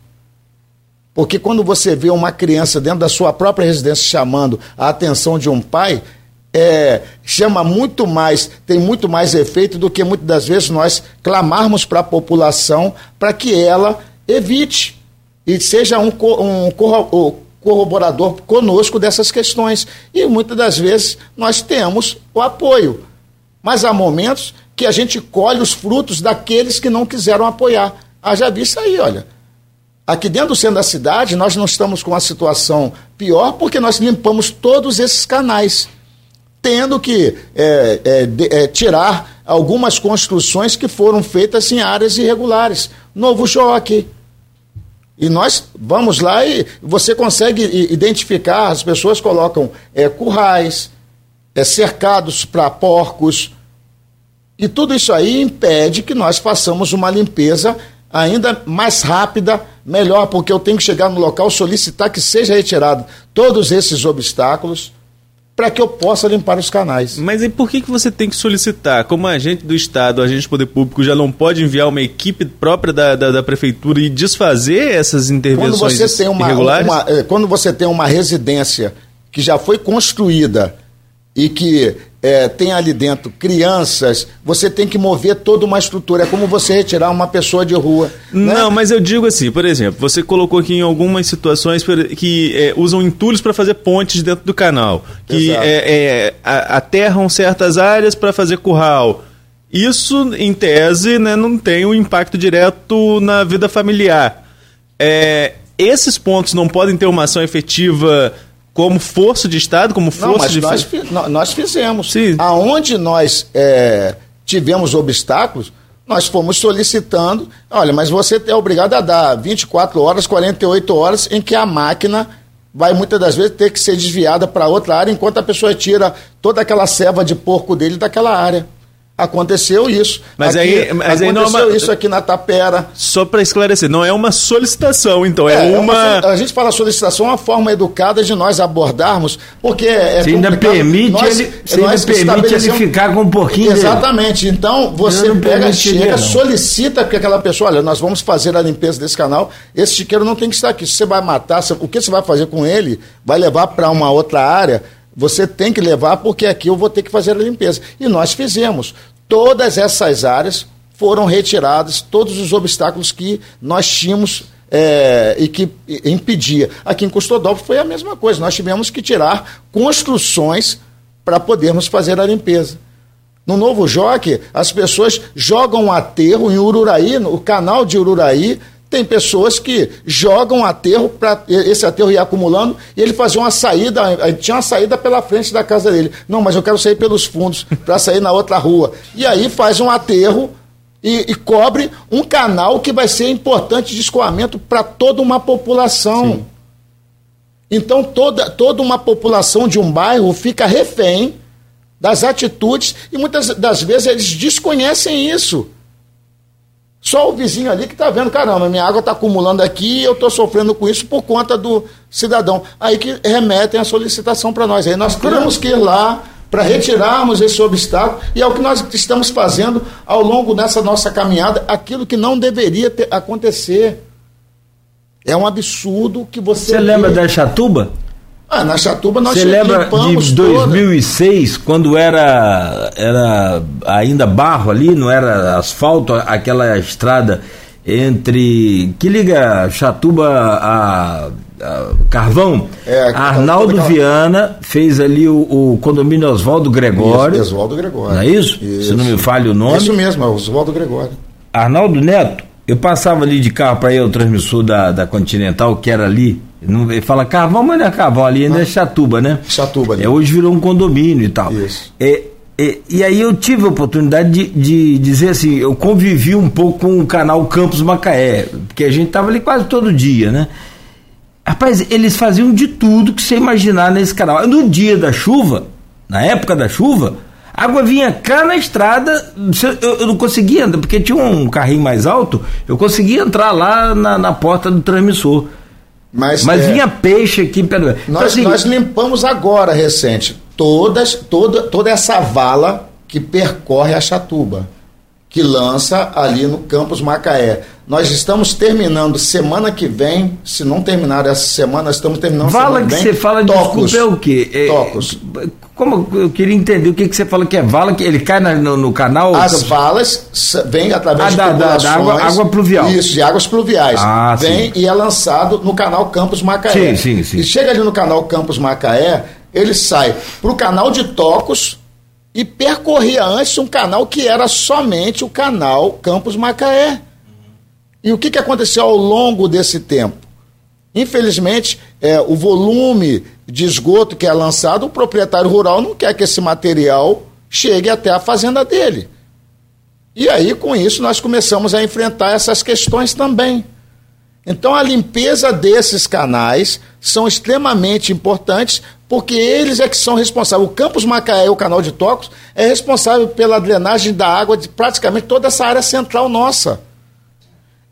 Porque quando você vê uma criança dentro da sua própria residência chamando a atenção de um pai, é, chama muito mais, tem muito mais efeito do que muitas das vezes nós clamarmos para a população para que ela evite e seja um, um corroborador conosco dessas questões. E muitas das vezes nós temos o apoio. Mas há momentos que a gente colhe os frutos daqueles que não quiseram apoiar. Haja visto aí, olha. Aqui dentro do centro da cidade, nós não estamos com uma situação pior porque nós limpamos todos esses canais tendo que é, é, de, é, tirar algumas construções que foram feitas em áreas irregulares. Novo choque. E nós vamos lá e você consegue identificar, as pessoas colocam é, currais, é, cercados para porcos. E tudo isso aí impede que nós façamos uma limpeza ainda mais rápida, melhor, porque eu tenho que chegar no local, solicitar que seja retirado todos esses obstáculos para que eu possa limpar os canais. Mas e por que, que você tem que solicitar? Como agente do Estado, agente do Poder Público, já não pode enviar uma equipe própria da, da, da Prefeitura e desfazer essas intervenções quando você tem uma? Uma, é, quando você tem uma residência que já foi construída e que é, tem ali dentro crianças, você tem que mover toda uma estrutura. É como você retirar uma pessoa de rua. Né? Não, mas eu digo assim, por exemplo, você colocou aqui em algumas situações que é, usam entulhos para fazer pontes dentro do canal, que é, é, aterram certas áreas para fazer curral. Isso, em tese, né, não tem um impacto direto na vida familiar. É, esses pontos não podem ter uma ação efetiva como força de Estado, como força Não, mas de. Nós, nós fizemos. Sim. Aonde nós é, tivemos obstáculos, nós fomos solicitando. Olha, mas você é obrigado a dar 24 horas, 48 horas em que a máquina vai muitas das vezes ter que ser desviada para outra área enquanto a pessoa tira toda aquela ceva de porco dele daquela área. Aconteceu isso. Mas aqui, aí, mas aconteceu aí não é uma... isso aqui na Tapera. Só para esclarecer, não é uma solicitação, então, é, é, é uma... uma... A gente fala solicitação, é uma forma educada de nós abordarmos, porque é Você ainda permite, nós, ele, nós ainda permite ele ficar com um pouquinho Exatamente. Dele. Então, você pega, chega, solicita que aquela pessoa, olha, nós vamos fazer a limpeza desse canal, esse chiqueiro não tem que estar aqui. Se você vai matar, o que você vai fazer com ele, vai levar para uma outra área, você tem que levar porque aqui eu vou ter que fazer a limpeza. E nós fizemos. Todas essas áreas foram retiradas, todos os obstáculos que nós tínhamos é, e que impedia. Aqui em Custodópolis foi a mesma coisa. Nós tivemos que tirar construções para podermos fazer a limpeza. No Novo Joque, as pessoas jogam aterro em Ururaí, no canal de Ururaí, tem pessoas que jogam aterro para esse aterro ir acumulando e ele fazia uma saída, tinha uma saída pela frente da casa dele. Não, mas eu quero sair pelos fundos para sair na outra rua. E aí faz um aterro e, e, cobre um canal que vai ser importante de escoamento para toda uma população. Sim. Então toda, toda uma população de um bairro fica refém das atitudes e muitas das vezes eles desconhecem isso. Só o vizinho ali que está vendo, caramba, minha água está acumulando aqui e eu estou sofrendo com isso por conta do cidadão. Aí que remetem a solicitação para nós. Aí nós temos que ir lá para retirarmos esse obstáculo e é o que nós estamos fazendo ao longo dessa nossa caminhada, aquilo que não deveria ter, acontecer. É um absurdo que você. Você lembra da Chatuba? Ah, na Chatuba nós Você lembra de 2006, toda. quando era, era ainda barro ali, não era asfalto, aquela estrada entre. que liga Chatuba a, a Carvão? É, Arnaldo Viana fez ali o, o condomínio Oswaldo Gregório. Isso, Oswaldo Gregório. Não é isso? isso? Se não me falha o nome. Isso mesmo, é Oswaldo Gregório. Arnaldo Neto, eu passava ali de carro para ir ao transmissor da, da Continental, que era ali não, ele fala Carvão, mas não é Carvão, ali ainda é. Chatuba, né? Chatuba, né? É, hoje virou um condomínio e tal. Isso. É, é, e aí eu tive a oportunidade de, de dizer assim, eu convivi um pouco com o canal Campos Macaé, porque a gente tava ali quase todo dia, né? Rapaz, eles faziam de tudo que você imaginar nesse canal. No dia da chuva, na época da chuva, a água vinha cá na estrada, eu, eu, não conseguia andar, porque tinha um carrinho mais alto, eu conseguia entrar lá na, na porta do transmissor. Mas, Mas é, vinha peixe aqui. Pelo... Nós, então, assim, nós limpamos agora, recente, todas, toda, toda essa vala que percorre a Chatuba, que lança ali no campus Macaé. Nós estamos terminando semana que vem, se não terminar essa semana, nós estamos terminando Vala semana que vem, você fala, tocos, desculpa, é o quê? É, tocos. Como eu queria entender o que, que você fala que é vala, que ele cai no, no canal? As valas vêm através ah, de da, da, água, água pluvial. Isso, de águas pluviais. Ah, vem sim. e é lançado no canal Campos Macaé. Sim, sim, sim. E chega ali no canal Campos Macaé, ele sai para o canal de Tocos e percorria antes um canal que era somente o canal Campos Macaé. E o que, que aconteceu ao longo desse tempo? Infelizmente, é, o volume de esgoto que é lançado, o proprietário rural não quer que esse material chegue até a fazenda dele. E aí, com isso, nós começamos a enfrentar essas questões também. Então, a limpeza desses canais são extremamente importantes, porque eles é que são responsáveis. O Campus Macaé, o canal de Tocos, é responsável pela drenagem da água de praticamente toda essa área central nossa.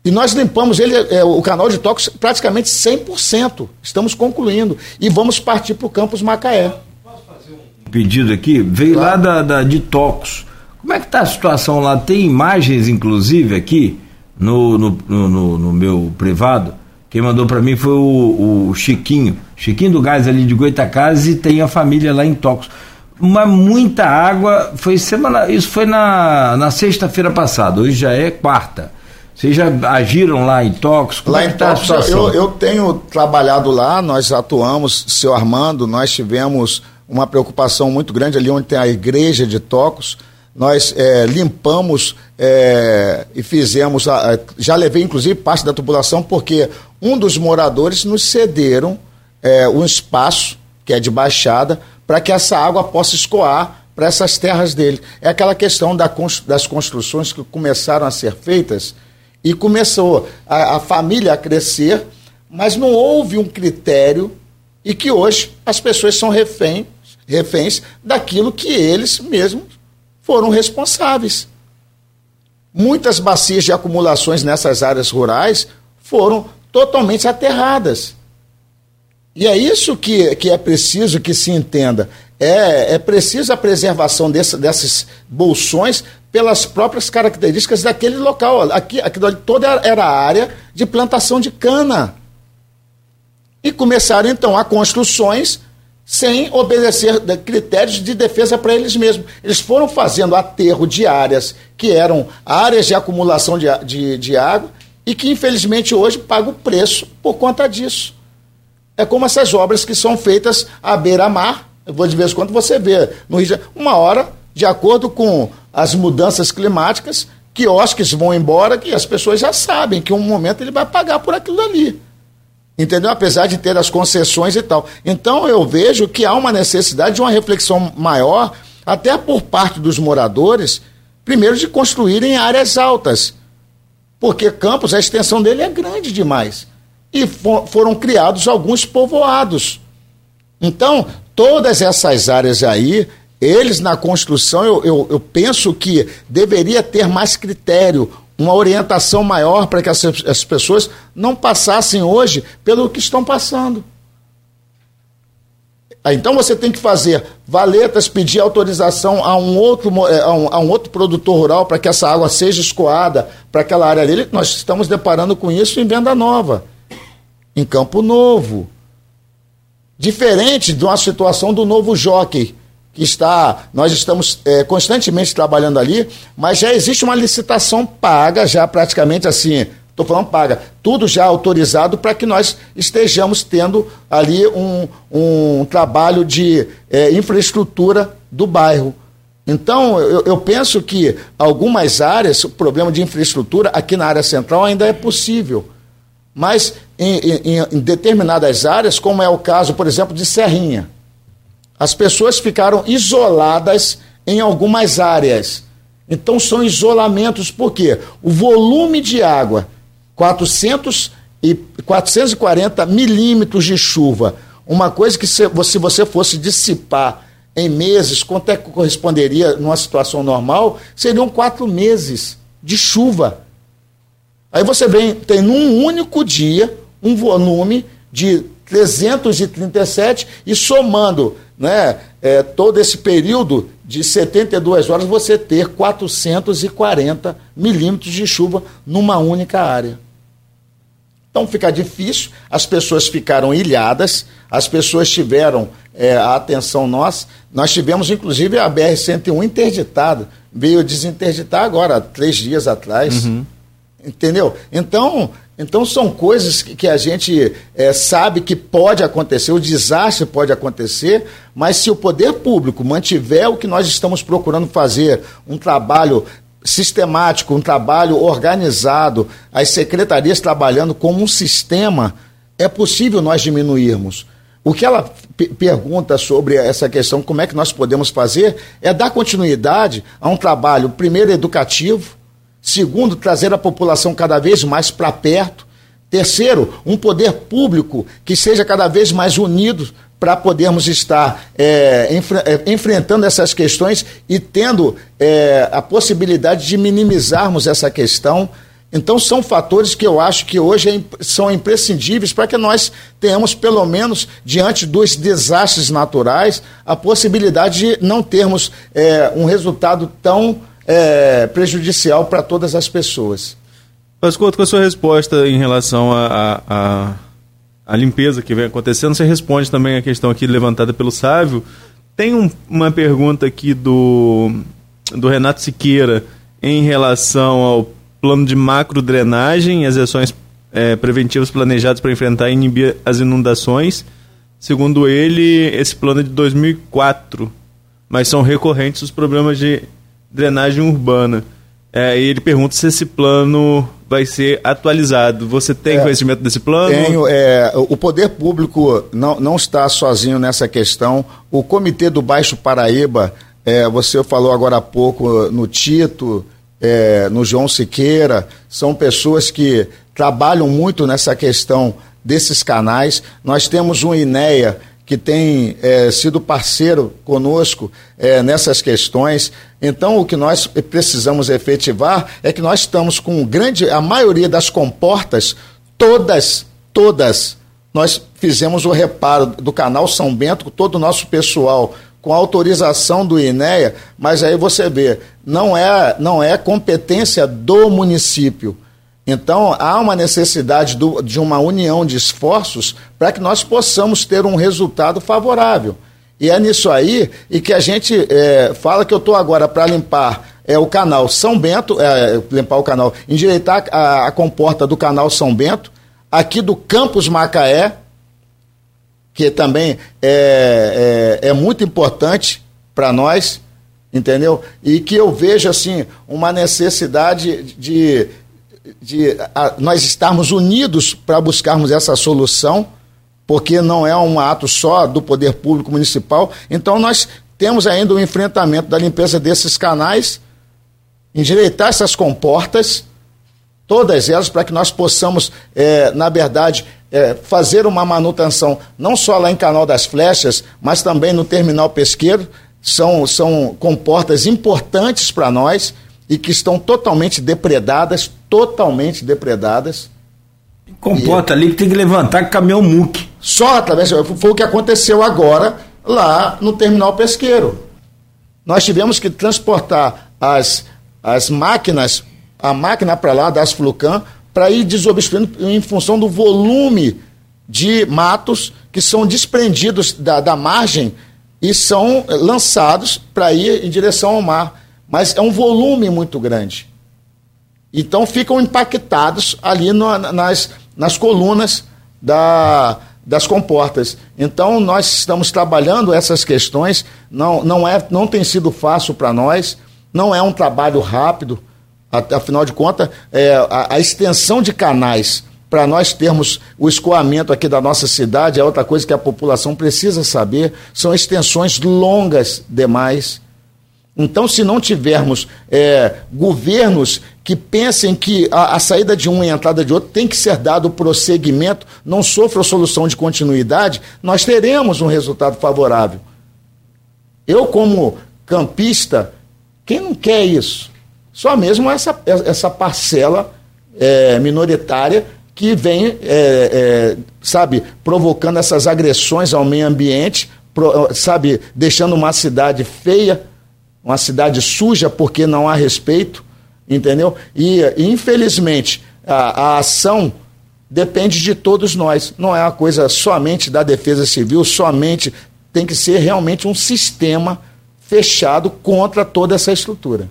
E nós limpamos ele, é, o canal de toques praticamente 100%. Estamos concluindo. E vamos partir para o campus Macaé. Posso fazer um pedido aqui? Veio claro. lá da, da, de Tocos. Como é que está a situação lá? Tem imagens, inclusive, aqui no, no, no, no meu privado. Quem mandou para mim foi o, o, Chiquinho. Chiquinho do Gás ali de Goitacazes e tem a família lá em Tocos. Uma muita água. Foi semana. Isso foi na, na sexta-feira passada. Hoje já é quarta vocês já agiram lá em Tox? Como lá é em tá Tox, eu, eu tenho trabalhado lá, nós atuamos, seu Armando, nós tivemos uma preocupação muito grande ali onde tem a igreja de Tocos. Nós é, limpamos é, e fizemos, a, já levei inclusive parte da tubulação, porque um dos moradores nos cederam é, um espaço, que é de baixada, para que essa água possa escoar para essas terras dele. É aquela questão da, das construções que começaram a ser feitas e começou a, a família a crescer, mas não houve um critério e que hoje as pessoas são refém, reféns daquilo que eles mesmos foram responsáveis. Muitas bacias de acumulações nessas áreas rurais foram totalmente aterradas. E é isso que, que é preciso que se entenda. É, é preciso a preservação desse, desses bolsões pelas próprias características daquele local. Aqui, aqui toda era área de plantação de cana. E começaram então a construções sem obedecer critérios de defesa para eles mesmos. Eles foram fazendo aterro de áreas que eram áreas de acumulação de, de, de água e que infelizmente hoje pagam o preço por conta disso. É como essas obras que são feitas à beira-mar. Vou de vez em quando você vê no Rio de uma hora, de acordo com as mudanças climáticas, quiosques vão embora, que as pessoas já sabem que um momento ele vai pagar por aquilo ali. Entendeu? Apesar de ter as concessões e tal. Então eu vejo que há uma necessidade de uma reflexão maior, até por parte dos moradores, primeiro de construírem áreas altas. Porque Campos, a extensão dele é grande demais. E for, foram criados alguns povoados. Então, todas essas áreas aí, eles na construção, eu, eu, eu penso que deveria ter mais critério, uma orientação maior para que as, as pessoas não passassem hoje pelo que estão passando. Então você tem que fazer valetas, pedir autorização a um outro, é, a um, a um outro produtor rural para que essa água seja escoada para aquela área dele. Nós estamos deparando com isso em Venda Nova, em Campo Novo. Diferente de uma situação do novo jockey, que está, nós estamos é, constantemente trabalhando ali, mas já existe uma licitação paga, já praticamente assim, estou falando paga, tudo já autorizado para que nós estejamos tendo ali um, um trabalho de é, infraestrutura do bairro. Então, eu, eu, penso que algumas áreas, o problema de infraestrutura aqui na área central ainda é possível. Mas em, em, em determinadas áreas, como é o caso, por exemplo, de Serrinha, as pessoas ficaram isoladas em algumas áreas. Então são isolamentos, porque o volume de água, 400 e 440 milímetros de chuva, uma coisa que se, se você fosse dissipar em meses, quanto é que corresponderia numa situação normal? Seriam quatro meses de chuva. Aí você vem, tem num único dia um volume de 337 e somando né, é, todo esse período de 72 horas, você ter 440 milímetros de chuva numa única área. Então fica difícil, as pessoas ficaram ilhadas, as pessoas tiveram é, a atenção nossa. Nós tivemos, inclusive, a BR-101 interditada. Veio desinterditar agora, três dias atrás. Uhum. Entendeu? Então, então são coisas que, a gente é, sabe que pode acontecer, o desastre pode acontecer, mas se o poder público mantiver o que nós estamos procurando fazer, um trabalho sistemático, um trabalho organizado, as secretarias trabalhando como um sistema, é possível nós diminuirmos. O que ela pergunta sobre essa questão, como é que nós podemos fazer, é dar continuidade a um trabalho, primeiro, educativo, Segundo, trazer a população cada vez mais para perto. Terceiro, um poder público que seja cada vez mais unido para podermos estar é, é, enfrentando essas questões e tendo é, a possibilidade de minimizarmos essa questão. Então, são fatores que eu acho que hoje é são imprescindíveis para que nós tenhamos, pelo menos, diante dos desastres naturais, a possibilidade de não termos é, um resultado tão é, prejudicial para todas as pessoas. Pascoto, com a sua resposta em relação à a, a, a, limpeza que vem acontecendo, você responde também a questão aqui levantada pelo Sávio. Tem um, uma pergunta aqui do, do Renato Siqueira em relação ao plano de macro drenagem e as ações é, preventivas planejadas para enfrentar e inibir as inundações. Segundo ele, esse plano é de 2004, mas são recorrentes os problemas de drenagem urbana. É, e ele pergunta se esse plano vai ser atualizado. Você tem é, conhecimento desse plano? Tenho. É, o poder público não, não está sozinho nessa questão. O Comitê do Baixo Paraíba, é, você falou agora há pouco no Tito, é, no João Siqueira, são pessoas que trabalham muito nessa questão desses canais. Nós temos um INEA que tem é, sido parceiro conosco é, nessas questões. Então, o que nós precisamos efetivar é que nós estamos com grande, a maioria das comportas, todas, todas, nós fizemos o reparo do canal São Bento, todo o nosso pessoal, com autorização do INEA, mas aí você vê, não é, não é competência do município então, há uma necessidade do, de uma união de esforços para que nós possamos ter um resultado favorável. E é nisso aí e que a gente é, fala que eu estou agora para limpar é, o canal São Bento, é, limpar o canal, endireitar a, a comporta do canal São Bento, aqui do Campus Macaé, que também é, é, é muito importante para nós, entendeu? E que eu vejo assim uma necessidade de de a, nós estarmos unidos para buscarmos essa solução, porque não é um ato só do poder público municipal. Então nós temos ainda o enfrentamento da limpeza desses canais, endireitar essas comportas, todas elas, para que nós possamos, é, na verdade, é, fazer uma manutenção, não só lá em Canal das Flechas, mas também no terminal pesqueiro. São, são comportas importantes para nós e que estão totalmente depredadas, totalmente depredadas. Comporta e, ali que tem que levantar caminhão muque. Só através. Foi o que aconteceu agora lá no terminal pesqueiro. Nós tivemos que transportar as, as máquinas, a máquina para lá das Flucan, para ir desobstruindo em função do volume de matos que são desprendidos da, da margem e são lançados para ir em direção ao mar mas é um volume muito grande. Então ficam impactados ali no, nas, nas colunas da, das comportas. Então nós estamos trabalhando essas questões, não, não, é, não tem sido fácil para nós, não é um trabalho rápido, afinal de contas, é, a, a extensão de canais para nós termos o escoamento aqui da nossa cidade é outra coisa que a população precisa saber, são extensões longas demais então, se não tivermos é, governos que pensem que a, a, saída de um e a entrada de outro tem que ser dado prosseguimento, não sofra solução de continuidade, nós teremos um resultado favorável. Eu, como campista, quem não quer isso? Só mesmo essa, essa parcela é, minoritária que vem, é, é, sabe, provocando essas agressões ao meio ambiente, pro, sabe, deixando uma cidade feia uma cidade suja porque não há respeito, entendeu? E, infelizmente, a, a ação depende de todos nós. Não é uma coisa somente da Defesa Civil, somente tem que ser realmente um sistema fechado contra toda essa estrutura.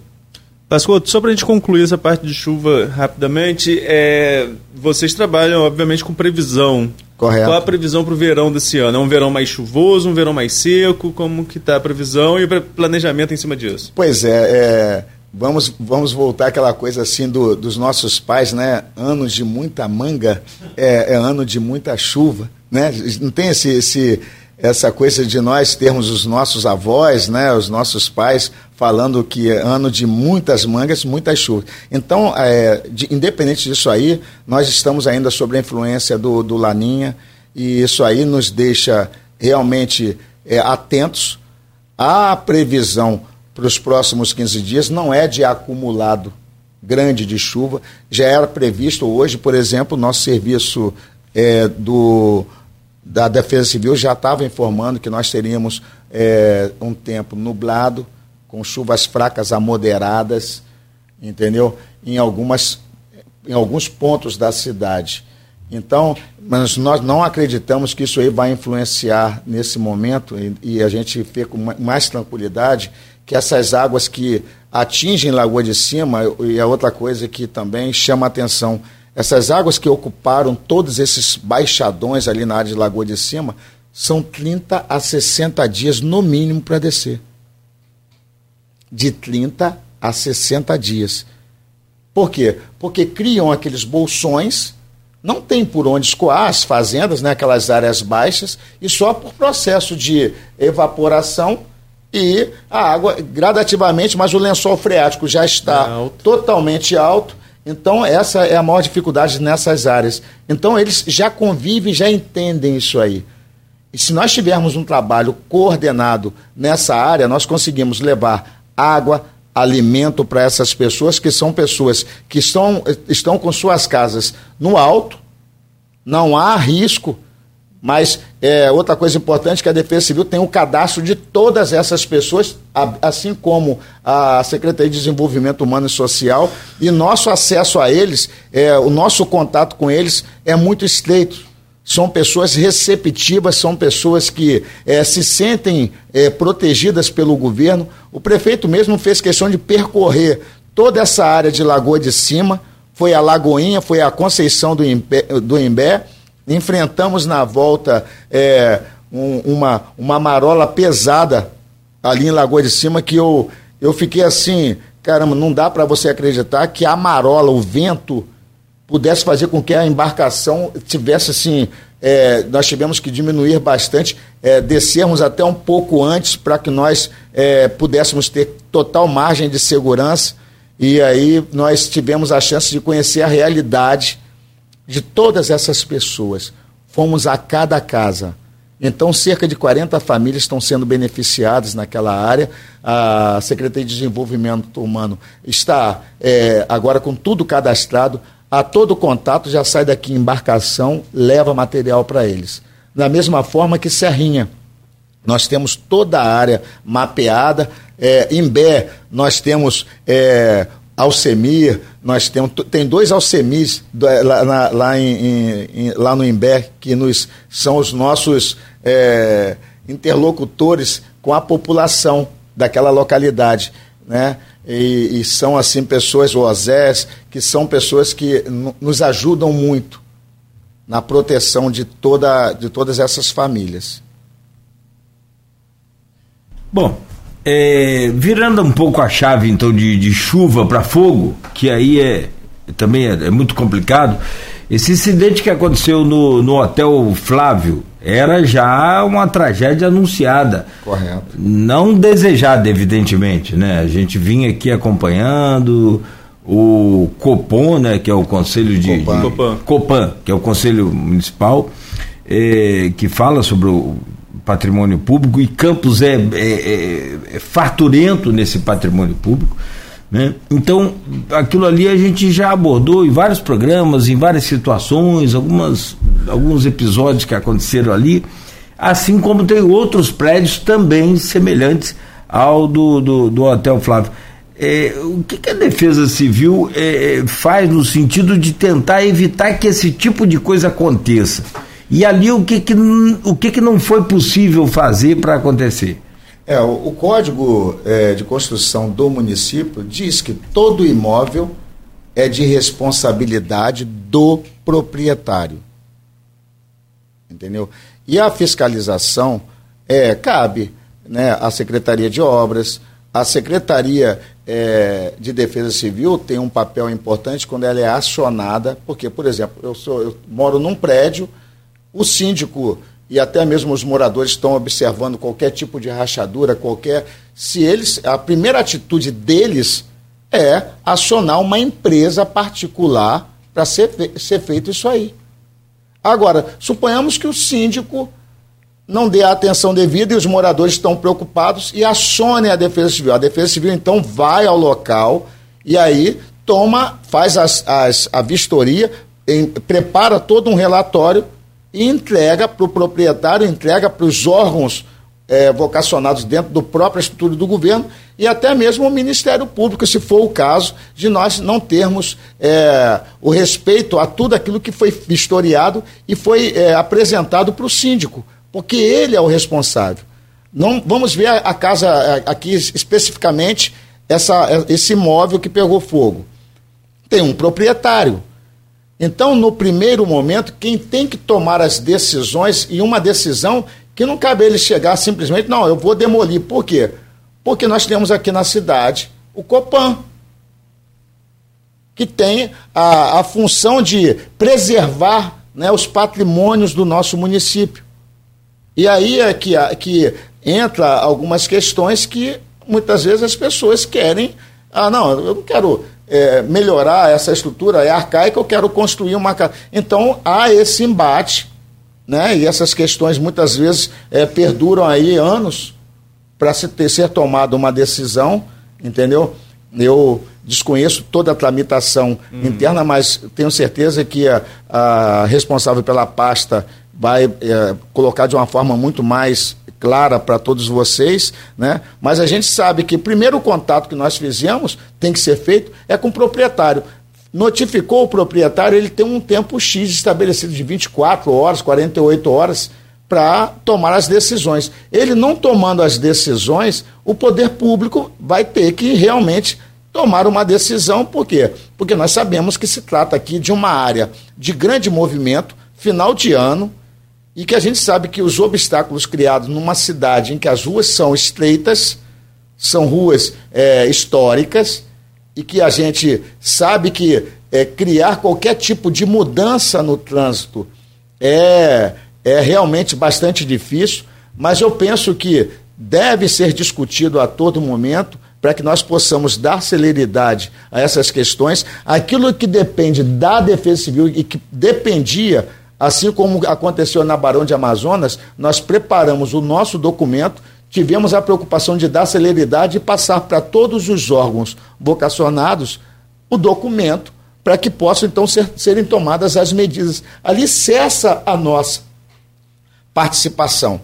Pascoto, só para a gente concluir essa parte de chuva rapidamente, é, vocês trabalham, obviamente, com previsão Correto. Qual a previsão para o verão desse ano? É um verão mais chuvoso, um verão mais seco? Como que está a previsão e o planejamento em cima disso? Pois é, é vamos, vamos voltar àquela coisa assim do, dos nossos pais, né? Anos de muita manga é, é ano de muita chuva, né? Não tem esse, esse, essa coisa de nós termos os nossos avós, né? Os nossos pais falando que é ano de muitas mangas, muitas chuvas. Então, é, de, independente disso aí, nós estamos ainda sob a influência do, do Laninha e isso aí nos deixa realmente é, atentos. A previsão para os próximos 15 dias não é de acumulado grande de chuva, já era previsto hoje, por exemplo, nosso serviço é, do da Defesa Civil já estava informando que nós teríamos é, um tempo nublado, com chuvas fracas a moderadas, entendeu? Em, algumas, em alguns pontos da cidade. Então, mas nós não acreditamos que isso aí vai influenciar nesse momento e, e a gente vê com mais tranquilidade que essas águas que atingem Lagoa de Cima, e a outra coisa que também chama atenção, essas águas que ocuparam todos esses baixadões ali na área de Lagoa de Cima, são 30 a 60 dias no mínimo para descer de 30 a 60 dias. Por quê? Porque criam aqueles bolsões, não tem por onde escoar as fazendas, né, aquelas áreas baixas, e só por processo de evaporação e a água gradativamente, mas o lençol freático já está alto. totalmente alto. Então, essa é a maior dificuldade nessas áreas. Então, eles já convivem, já entendem isso aí. E se nós tivermos um trabalho coordenado nessa área, nós conseguimos levar água, alimento para essas pessoas, que são pessoas que estão, estão com suas casas no alto, não há risco, mas é, outra coisa importante é que a Defesa Civil tem o um cadastro de todas essas pessoas, assim como a Secretaria de Desenvolvimento Humano e Social, e nosso acesso a eles, é, o nosso contato com eles é muito estreito são pessoas receptivas, são pessoas que é, se sentem é, protegidas pelo governo. O prefeito mesmo fez questão de percorrer toda essa área de Lagoa de Cima, foi a Lagoinha, foi a Conceição do Imbé, do Imbé. Enfrentamos na volta é, um, uma, uma marola pesada ali em Lagoa de Cima que eu, eu fiquei assim, caramba, não dá para você acreditar que a marola, o vento pudesse fazer com que a embarcação tivesse assim. É, nós tivemos que diminuir bastante, é, descermos até um pouco antes para que nós é, pudéssemos ter total margem de segurança. E aí nós tivemos a chance de conhecer a realidade de todas essas pessoas. Fomos a cada casa. Então, cerca de 40 famílias estão sendo beneficiadas naquela área. A Secretaria de Desenvolvimento Humano está é, agora com tudo cadastrado a todo contato já sai daqui embarcação, leva material para eles. Da mesma forma que Serrinha. Nós temos toda a área mapeada. É, Bé nós temos é, Alcemir, nós temos tem dois Alcemis é, lá, na, lá, em, em, lá no Imbé que nos, são os nossos é, interlocutores com a população daquela localidade. Né? e, e são assim pessoas, o Osés, que são pessoas que nos ajudam muito na proteção de, toda, de todas essas famílias. Bom, é, virando um pouco a chave então de, de chuva para fogo, que aí é também é, é muito complicado. Esse incidente que aconteceu no, no Hotel Flávio era já uma tragédia anunciada. Correto. Não desejada, evidentemente, né? A gente vinha aqui acompanhando o Copom, né, que é o Conselho de Copan, de, Copan. Que é o Conselho Municipal, é, que fala sobre o patrimônio público e Campos é, é, é, é farturento nesse patrimônio público. Né? Então, aquilo ali a gente já abordou em vários programas, em várias situações, algumas, alguns episódios que aconteceram ali, assim como tem outros prédios também semelhantes ao do, do, do Hotel Flávio. É, o que, que, a Defesa Civil é, faz no sentido de tentar evitar que esse tipo de coisa aconteça? E ali o que, que, o que, que não foi possível fazer para acontecer? É, o, o Código é, de Construção do município diz que todo imóvel é de responsabilidade do proprietário. Entendeu? E a fiscalização é, cabe né, à Secretaria de Obras, a Secretaria é, de Defesa Civil tem um papel importante quando ela é acionada, porque, por exemplo, eu, sou, eu moro num prédio, o síndico e até mesmo os moradores estão observando qualquer tipo de rachadura, qualquer. Se eles. A primeira atitude deles é acionar uma empresa particular para ser, ser feito isso aí. Agora, suponhamos que o síndico não dê a atenção devida e os moradores estão preocupados e acionem a Defesa Civil. A Defesa Civil, então, vai ao local e aí toma, faz as, as, a vistoria, em, prepara todo um relatório e entrega para o proprietário, entrega para os órgãos é, vocacionados dentro do próprio estrutura do governo e até mesmo o Ministério Público, se for o caso de nós não termos é, o respeito a tudo aquilo que foi historiado e foi é, apresentado para o síndico, porque ele é o responsável. Não, vamos ver a, a casa é, aqui especificamente, essa, esse imóvel que pegou fogo. Tem um proprietário, então, no primeiro momento, quem tem que tomar as decisões, e uma decisão que não cabe ele chegar simplesmente, não, eu vou demolir. Por quê? Porque nós temos aqui na cidade o Copan, que tem a, a função de preservar né, os patrimônios do nosso município. E aí é que, que entra algumas questões que muitas vezes as pessoas querem. Ah, não, eu não quero é, melhorar essa estrutura, é arcaica, eu quero construir uma casa. Então há esse embate, né? E essas questões muitas vezes é, perduram aí anos para se ter, ser tomada uma decisão, entendeu? Eu desconheço toda a tramitação uhum. interna, mas tenho certeza que a, a responsável pela pasta vai é, colocar de uma forma muito mais clara para todos vocês, né? Mas a gente sabe que o primeiro contato que nós fizemos tem que ser feito é com o proprietário. Notificou o proprietário, ele tem um tempo X estabelecido de 24 horas, 48 horas para tomar as decisões. Ele não tomando as decisões, o poder público vai ter que realmente tomar uma decisão, por quê? Porque nós sabemos que se trata aqui de uma área de grande movimento, final de ano, e que a gente sabe que os obstáculos criados numa cidade em que as ruas são estreitas, são ruas é, históricas, e que a gente sabe que é, criar qualquer tipo de mudança no trânsito é, é realmente bastante difícil, mas eu penso que deve ser discutido a todo momento para que nós possamos dar celeridade a essas questões. Aquilo que depende da Defesa Civil e que dependia, assim como aconteceu na Barão de Amazonas, nós preparamos o nosso documento, tivemos a preocupação de dar celeridade e passar para todos os órgãos vocacionados o documento para que possam então ser, serem tomadas as medidas. Ali cessa a nossa participação.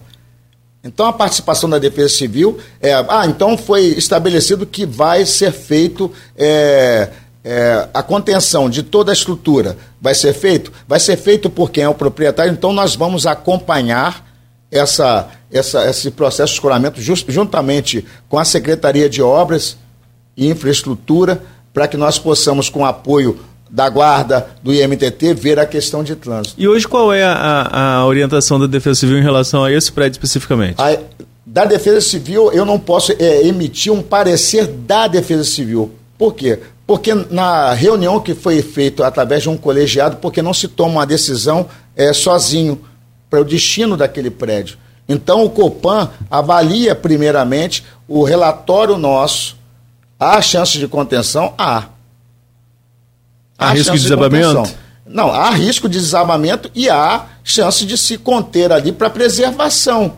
Então a participação da Defesa Civil é, ah, então foi estabelecido que vai ser feito é, é, a contenção de toda a estrutura. Vai ser feito? Vai ser feito por quem é o proprietário, então nós vamos acompanhar essa, essa, esse processo de escoramento just, juntamente com a Secretaria de Obras e Infraestrutura, para que nós possamos, com apoio da guarda, do IMTT, ver a questão de trânsito. E hoje qual é a, a orientação da Defesa Civil em relação a esse prédio especificamente? A, da Defesa Civil, eu não posso é, emitir um parecer da Defesa Civil. Por quê? Porque na reunião que foi feita através de um colegiado, porque não se toma uma decisão é, sozinho para o destino daquele prédio. Então o Copan avalia primeiramente o relatório nosso. Há chance de contenção? Há. Há, há risco de desabamento? De não, há risco de desabamento e há chance de se conter ali para preservação.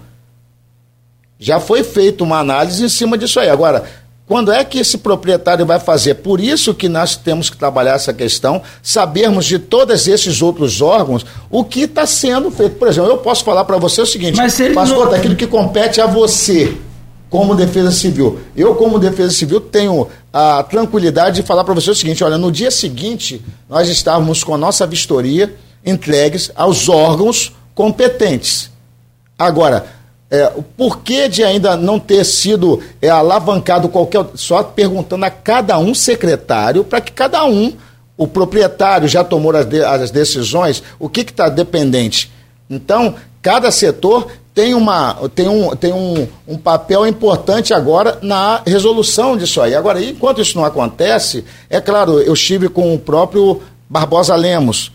Já foi feita uma análise em cima disso aí. Agora, quando é que esse proprietário vai fazer? Por isso que nós temos que trabalhar essa questão, sabermos de todos esses outros órgãos o que está sendo feito. Por exemplo, eu posso falar para você o seguinte, Mas pastor, não... daquilo que compete a você como Defesa Civil. Eu, como Defesa Civil, tenho a tranquilidade de falar para você o seguinte: olha, no dia seguinte, nós estávamos com a nossa vistoria entregues aos órgãos competentes. Agora, é, o porquê de ainda não ter sido é, alavancado qualquer. Só perguntando a cada um secretário, para que cada um, o proprietário já tomou as, de, as decisões, o que está dependente. Então, cada setor tem, uma, tem, um, tem um, um papel importante agora na resolução disso aí. Agora, enquanto isso não acontece, é claro, eu estive com o próprio Barbosa Lemos,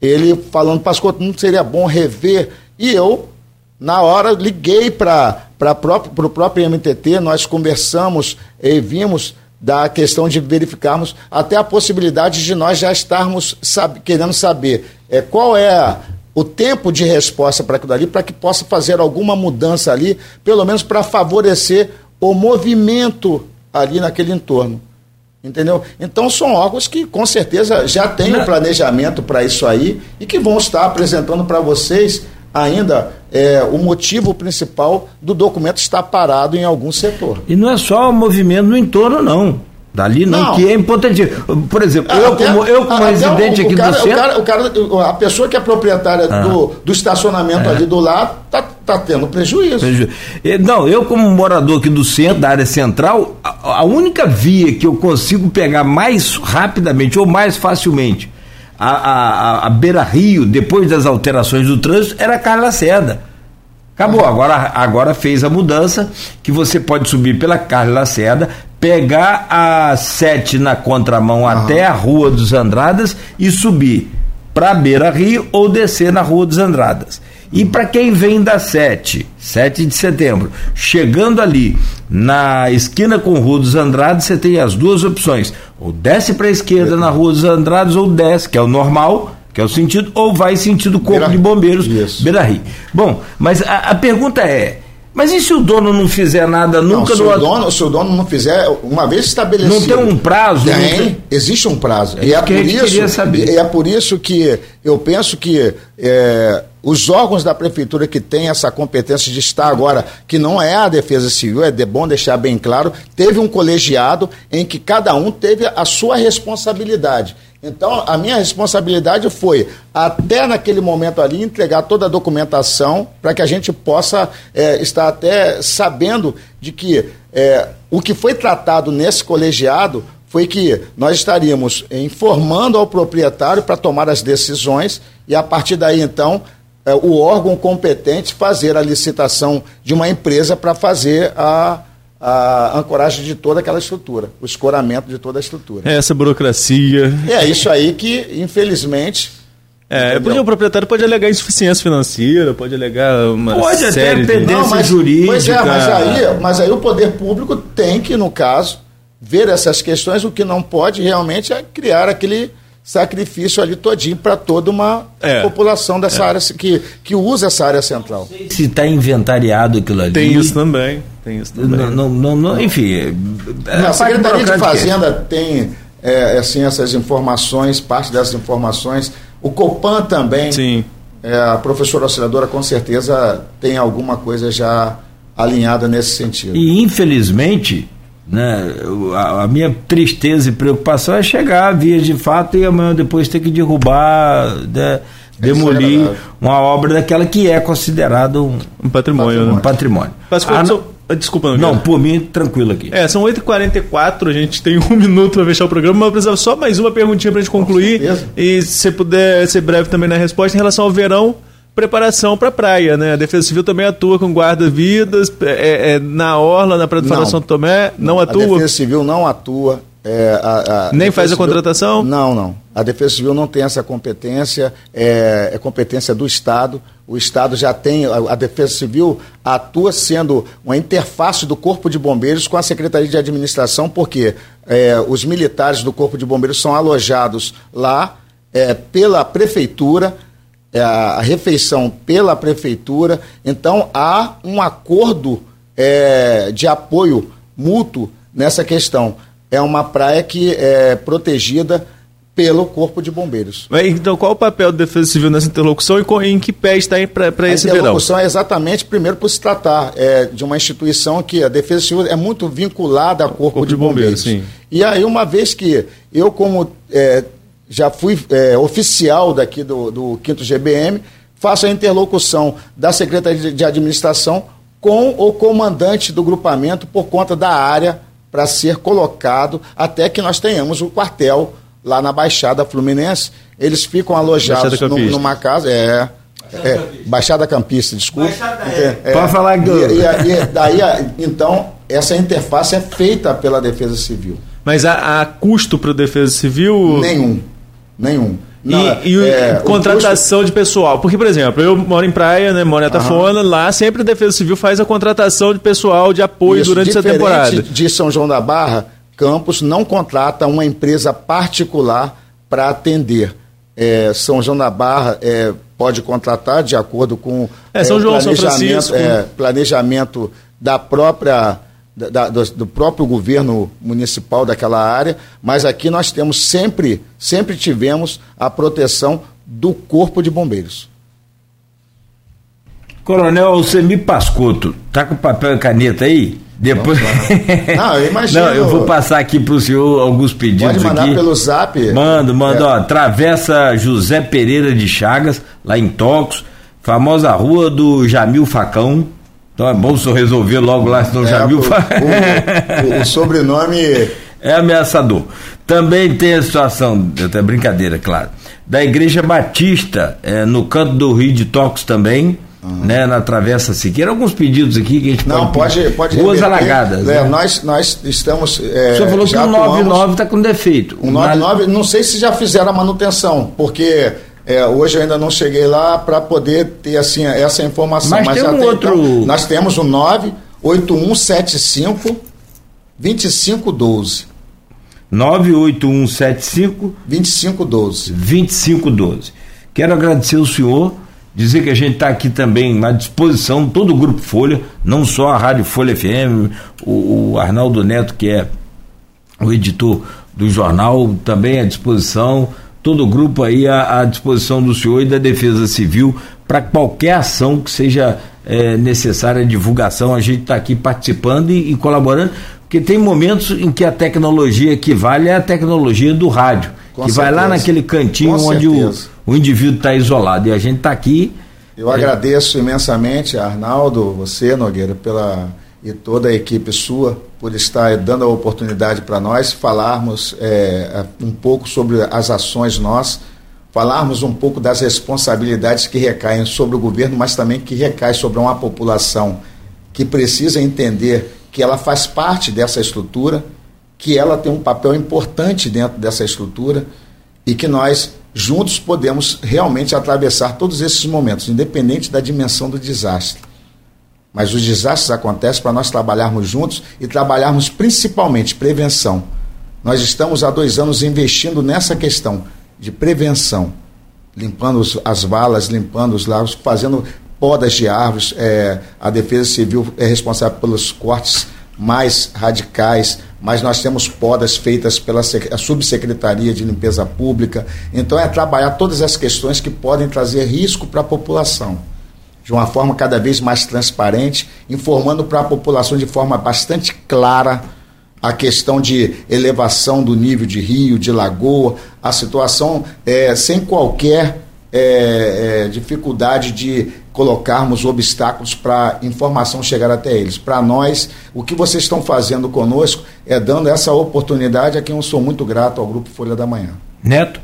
ele falando, Pascoal, não seria bom rever? E eu, na hora, liguei para o próprio MTT, nós conversamos e vimos da questão de verificarmos até a possibilidade de nós já estarmos sabe, querendo saber é, qual é o tempo de resposta para aquilo ali, para que possa fazer alguma mudança ali, pelo menos para favorecer o movimento ali naquele entorno. Entendeu? Então são órgãos que com certeza já têm um planejamento para isso aí e que vão estar apresentando para vocês ainda é, o motivo principal do documento estar parado em algum setor. E não é só o movimento no entorno, não. Dali não, não, que é importante. Por exemplo, eu como, eu como residente aqui cara, do centro... O cara, o cara, a pessoa que é proprietária ah. do, do estacionamento é. ali do lado está tá tendo prejuízo. prejuízo. Não, eu como morador aqui do centro, da área central, a, a única via que eu consigo pegar mais rapidamente ou mais facilmente a, a, a Beira Rio, depois das alterações do trânsito, era a Carla Lacerda. Acabou, agora, agora fez a mudança que você pode subir pela Carlos Lacerda, pegar a 7 na contramão uhum. até a Rua dos Andradas e subir para Beira Rio ou descer na Rua dos Andradas. E para quem vem da 7, 7 de setembro, chegando ali Na esquina com Rua dos Andrades, você tem as duas opções. Ou desce para a esquerda na Rua dos Andrades, ou desce, que é o normal, que é o sentido, ou vai sentido Corpo Beira, de Bombeiros, Beira-Rio. Bom, mas a, a pergunta é mas e se o dono não fizer nada nunca não, se, o dono, se o dono não fizer, uma vez estabelecido. Não tem um prazo? Tem, existe um prazo. É e, é por isso, saber. é por isso que eu penso que é, os órgãos da prefeitura que têm essa competência de estar agora, que não é a defesa civil, é de bom deixar bem claro, teve um colegiado em que cada um teve a sua responsabilidade. Então, a minha responsabilidade foi, até naquele momento ali, entregar toda a documentação para que a gente possa é, estar até sabendo de que é, o que foi tratado nesse colegiado foi que nós estaríamos informando ao proprietário para tomar as decisões e, a partir daí, então, é, o órgão competente fazer a licitação de uma empresa para fazer a a ancoragem de toda aquela estrutura, o escoramento de toda a estrutura. É essa burocracia. É isso aí que, infelizmente. É, porque o proprietário pode alegar insuficiência financeira, pode alegar uma pode série até de... mas, jurídica. Pois é, mas aí, mas aí o poder público tem que, no caso, ver essas questões. O que não pode realmente é criar aquele sacrifício ali todinho para toda uma é. população dessa é. área que, que usa essa área central. Se está inventariado aquilo ali. Tem isso também. Tem isso também. Não, não, não, enfim. É, a Secretaria de Fazenda tem é, assim, essas informações, parte dessas informações. O Copan também. Sim. É, a professora auxiliadora com certeza tem alguma coisa já alinhada nesse sentido. E infelizmente né? A, a, minha tristeza e preocupação é chegar a via de fato e amanhã depois ter que derrubar, né? demolir uma obra daquela que é considerada um, um patrimônio. Um patrimônio. Mas, ah, não, Desculpa, não, não por mim, tranquilo aqui. É, são 8h44, a gente tem [laughs] um minuto para fechar o programa, mas eu precisava só mais uma perguntinha para a gente concluir. E se você puder ser breve também na resposta em relação ao verão preparação para a praia, né? A Defesa Civil também atua com guarda-vidas, é, é, na Orla, na Praia do Santo Tomé, não, atua? A Defesa Civil não atua. É, a, a Nem faz a Civil, contratação? Não, não. A Defesa Civil não tem essa competência, é, é competência do Estado. O Estado já tem, a, a, Defesa Civil atua sendo uma interface do Corpo de Bombeiros com a Secretaria de Administração, porque é, os militares do Corpo de Bombeiros são alojados lá é, pela Prefeitura é, a refeição pela prefeitura. Então há um acordo é, de apoio mútuo nessa questão. É uma praia que é protegida pelo Corpo de Bombeiros. Então, qual o papel da Defesa Civil nessa interlocução e em que pé está para esse verão? A interlocução é exatamente, primeiro, por se tratar é, de uma instituição que a Defesa Civil é muito vinculada ao Corpo, Corpo de, de, Bombeiros. Bombeiros e aí, uma vez que eu, como é, já fui é, oficial daqui do, do 5 GBM, faço a interlocução da Secretaria de Administração com o comandante do grupamento por conta da área para ser colocado até que nós tenhamos o quartel lá na Baixada Fluminense. Eles ficam alojados no, numa casa. É, é, Baixada Campista, desculpa. Baixada, é. é, Pode falar que. E, e, e, daí, então, essa interface é feita pela Defesa Civil. Mas há, há custo para a Defesa Civil? Nenhum. Nenhum. Não, e, e é, contratação custo... de pessoal. Porque, por exemplo, eu moro em praia, né, moro em Atafona, lá sempre a Defesa Civil faz a contratação de pessoal de apoio Isso, durante essa temporada. de São João da Barra, Campos não contrata uma empresa particular para atender. É, São João da Barra é, pode contratar de acordo com é, São é, João, planejamento, São Francisco. É, planejamento da própria da, do, do, próprio governo municipal daquela área, mas aqui nós temos sempre, sempre tivemos a proteção do Corpo de Bombeiros. Coronel Alcemi Pascoto, tá com papel e caneta aí? Depois. Não, [laughs] eu imagino. Não, eu vou passar aqui para o senhor alguns pedidos Pode mandar aqui. pelo zap. Mando, mando, é. ó. Travessa José Pereira de Chagas, lá em Tocos, famosa rua do Jamil Facão, então é bom o senhor resolver logo lá, senão é, já viu. O, o, o, sobrenome. É ameaçador. Também tem a situação, até brincadeira, claro, da Igreja Batista, é, no canto do Rio de Tocos também. Uhum. Né, na Travessa Siqueira, alguns pedidos aqui que a gente Não, pode. pode, pode Ruas alagadas. É, né? nós, nós estamos. É, o senhor falou que o 99 está com defeito. O 99, não sei se já fizeram a manutenção, porque é, hoje eu ainda não cheguei lá para poder ter assim, essa informação. Mas, mas tem um outro... Então, nós temos o 9, 8175 2512. 98175 2512. 2512. Quero agradecer o senhor, dizer que a gente está aqui também à disposição, todo o Grupo Folha, não só a Rádio Folha FM, o, o Arnaldo Neto, que é o editor do jornal, também à disposição, todo o grupo aí à, à disposição do senhor e da Defesa Civil para qualquer ação que seja é, necessária divulgação, a gente está aqui participando e, e, colaborando, porque tem momentos em que a tecnologia que vale é a tecnologia do rádio, Com que certeza. vai lá naquele cantinho Com onde o, o, indivíduo está isolado. E a gente está aqui. Eu é... agradeço imensamente Arnaldo, você, Nogueira, pela e toda a equipe sua por estar dando a oportunidade para nós falarmos é, um pouco sobre as ações nossas falarmos um pouco das responsabilidades que recaem sobre o governo, mas também que recai sobre uma população que precisa entender que ela faz parte dessa estrutura, que ela tem um papel importante dentro dessa estrutura e que nós juntos podemos realmente atravessar todos esses momentos, independente da dimensão do desastre. Mas os desastres acontecem para nós trabalharmos juntos e trabalharmos principalmente prevenção. Nós estamos há dois anos investindo nessa questão de prevenção, limpando as valas, limpando os lagos, fazendo podas de árvores. É, a Defesa Civil é responsável pelos cortes mais radicais, mas nós temos podas feitas pela Subsecretaria de Limpeza Pública. Então, é trabalhar todas as questões que podem trazer risco para a população. De uma forma cada vez mais transparente, informando para a população de forma bastante clara a questão de elevação do nível de rio, de lagoa, a situação é, sem qualquer é, é, dificuldade de colocarmos obstáculos para a informação chegar até eles. Para nós, o que vocês estão fazendo conosco é dando essa oportunidade a quem eu sou muito grato ao Grupo Folha da Manhã. Neto.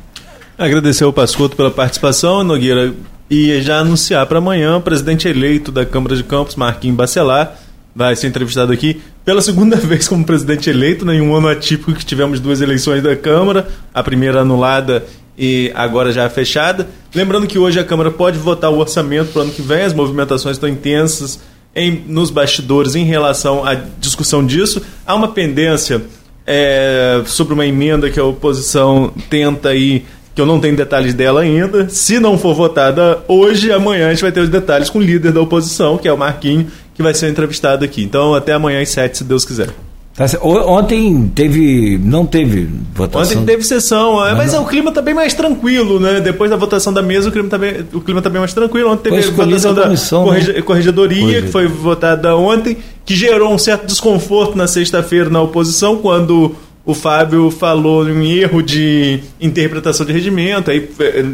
Agradecer ao Pascoto pela participação, Nogueira, e já anunciar para amanhã o presidente eleito da Câmara de Campos, Marquinhos Bacelar, vai ser entrevistado aqui pela segunda [laughs] vez como presidente eleito, né, em um ano atípico que tivemos duas eleições da Câmara, a primeira anulada e agora já fechada. Lembrando que hoje a Câmara pode votar o orçamento para o ano que vem, as movimentações estão intensas em, nos bastidores em relação à discussão disso. Há uma pendência é, sobre uma emenda que a oposição tenta aí que eu não tenho detalhes dela ainda. Se não for votada hoje, amanhã a gente vai ter os detalhes com o líder da oposição, que é o Marquinho, que vai ser entrevistado aqui. Então, até amanhã às sete, se Deus quiser. Tá ontem teve. Não teve votação. Ontem teve sessão, mas, mas não. o clima está bem mais tranquilo, né? Depois da votação da mesa, o clima está bem, o clima tá bem mais tranquilo. Ontem teve a votação da corrige, né? corregedoria, que foi votada ontem, que gerou um certo desconforto na sexta-feira na oposição, quando o Fábio falou em erro de interpretação de regimento, aí eh,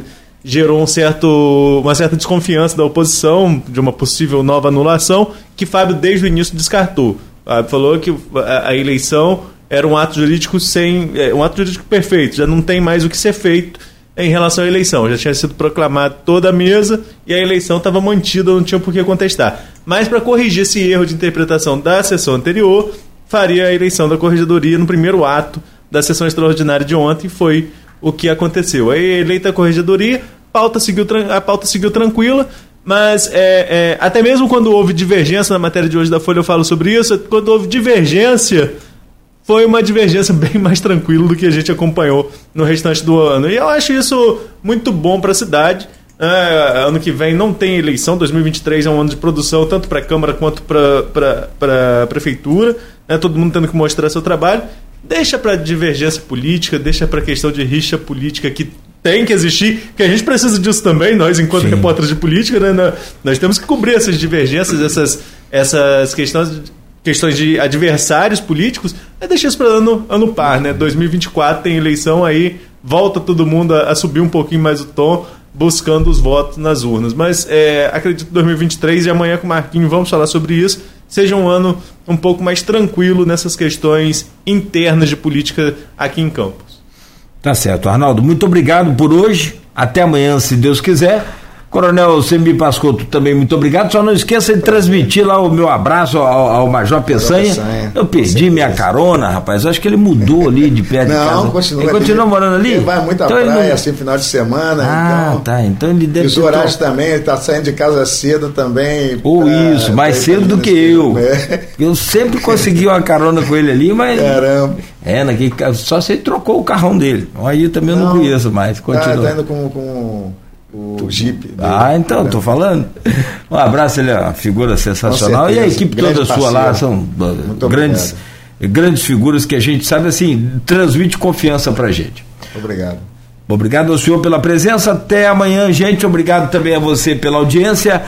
gerou um certo, uma certa desconfiança da oposição de uma possível nova anulação, que Fábio desde o início descartou. Fábio falou que a, a eleição era um ato jurídico sem é, um ato jurídico perfeito, já não tem mais o que ser feito em relação à eleição. Já tinha sido proclamado toda a mesa e a eleição estava mantida, não tinha por que contestar. Mas para corrigir esse erro de interpretação da sessão anterior, faria a eleição da corregedoria no primeiro ato da sessão extraordinária de ontem, foi o que aconteceu. Aí eleita a corregedoria, pauta seguiu, a pauta seguiu tranquila, mas é, é, até mesmo quando houve divergência na matéria de hoje da Folha, eu falo sobre isso. Quando houve divergência, foi uma divergência [laughs] bem mais tranquila do que a gente acompanhou no restante do ano. E eu acho isso muito bom para a cidade. É, ano que vem não tem eleição, 2023 é um ano de produção tanto para a Câmara quanto para a Prefeitura. Né, todo mundo tendo que mostrar seu trabalho. Deixa para divergência política, deixa para questão de rixa política que tem que existir, que a gente precisa disso também, nós, enquanto Sim. repórteres de política, né, nós temos que cobrir essas divergências, essas, essas questões, questões de adversários políticos, é deixar isso para ano, ano par, né? 2024 tem eleição aí, volta todo mundo a, a, subir um pouquinho mais o tom, buscando os votos nas urnas. Mas é, acredito que 2023 e amanhã com o Marquinho vamos falar sobre isso seja um ano um pouco mais tranquilo nessas questões internas de política aqui em Campos. Tá certo, Arnaldo. Muito obrigado por hoje. Até amanhã, se Deus quiser. Coronel Sembi Pascotto, também muito obrigado. Só não esqueça de transmitir lá o meu abraço ao, ao Major Peçanha. Eu perdi minha carona, rapaz. Acho que ele mudou ali de não, de casa. Continua ele continua morando ali? Ele vai muito à então praia, não... assim, final de semana. Ah, então... tá. Então ele deve Os horários tô... também, ele tá saindo de casa cedo também. Ou pra... isso, mais cedo do que eu. É. Eu sempre consegui uma carona com ele ali, mas. Caramba. É, naquele... só se ele trocou o carrão dele. Aí também eu não, não conheço mais. Continua. Tá, tá indo com... com o Jeep. Dele. Ah, então, estou falando. Um abraço, ele é uma figura sensacional. E a equipe toda sua lá são Muito grandes, grandes figuras que a gente sabe assim, transmite confiança pra gente. Obrigado. Obrigado ao senhor pela presença. Até amanhã, gente. Obrigado também a você pela audiência.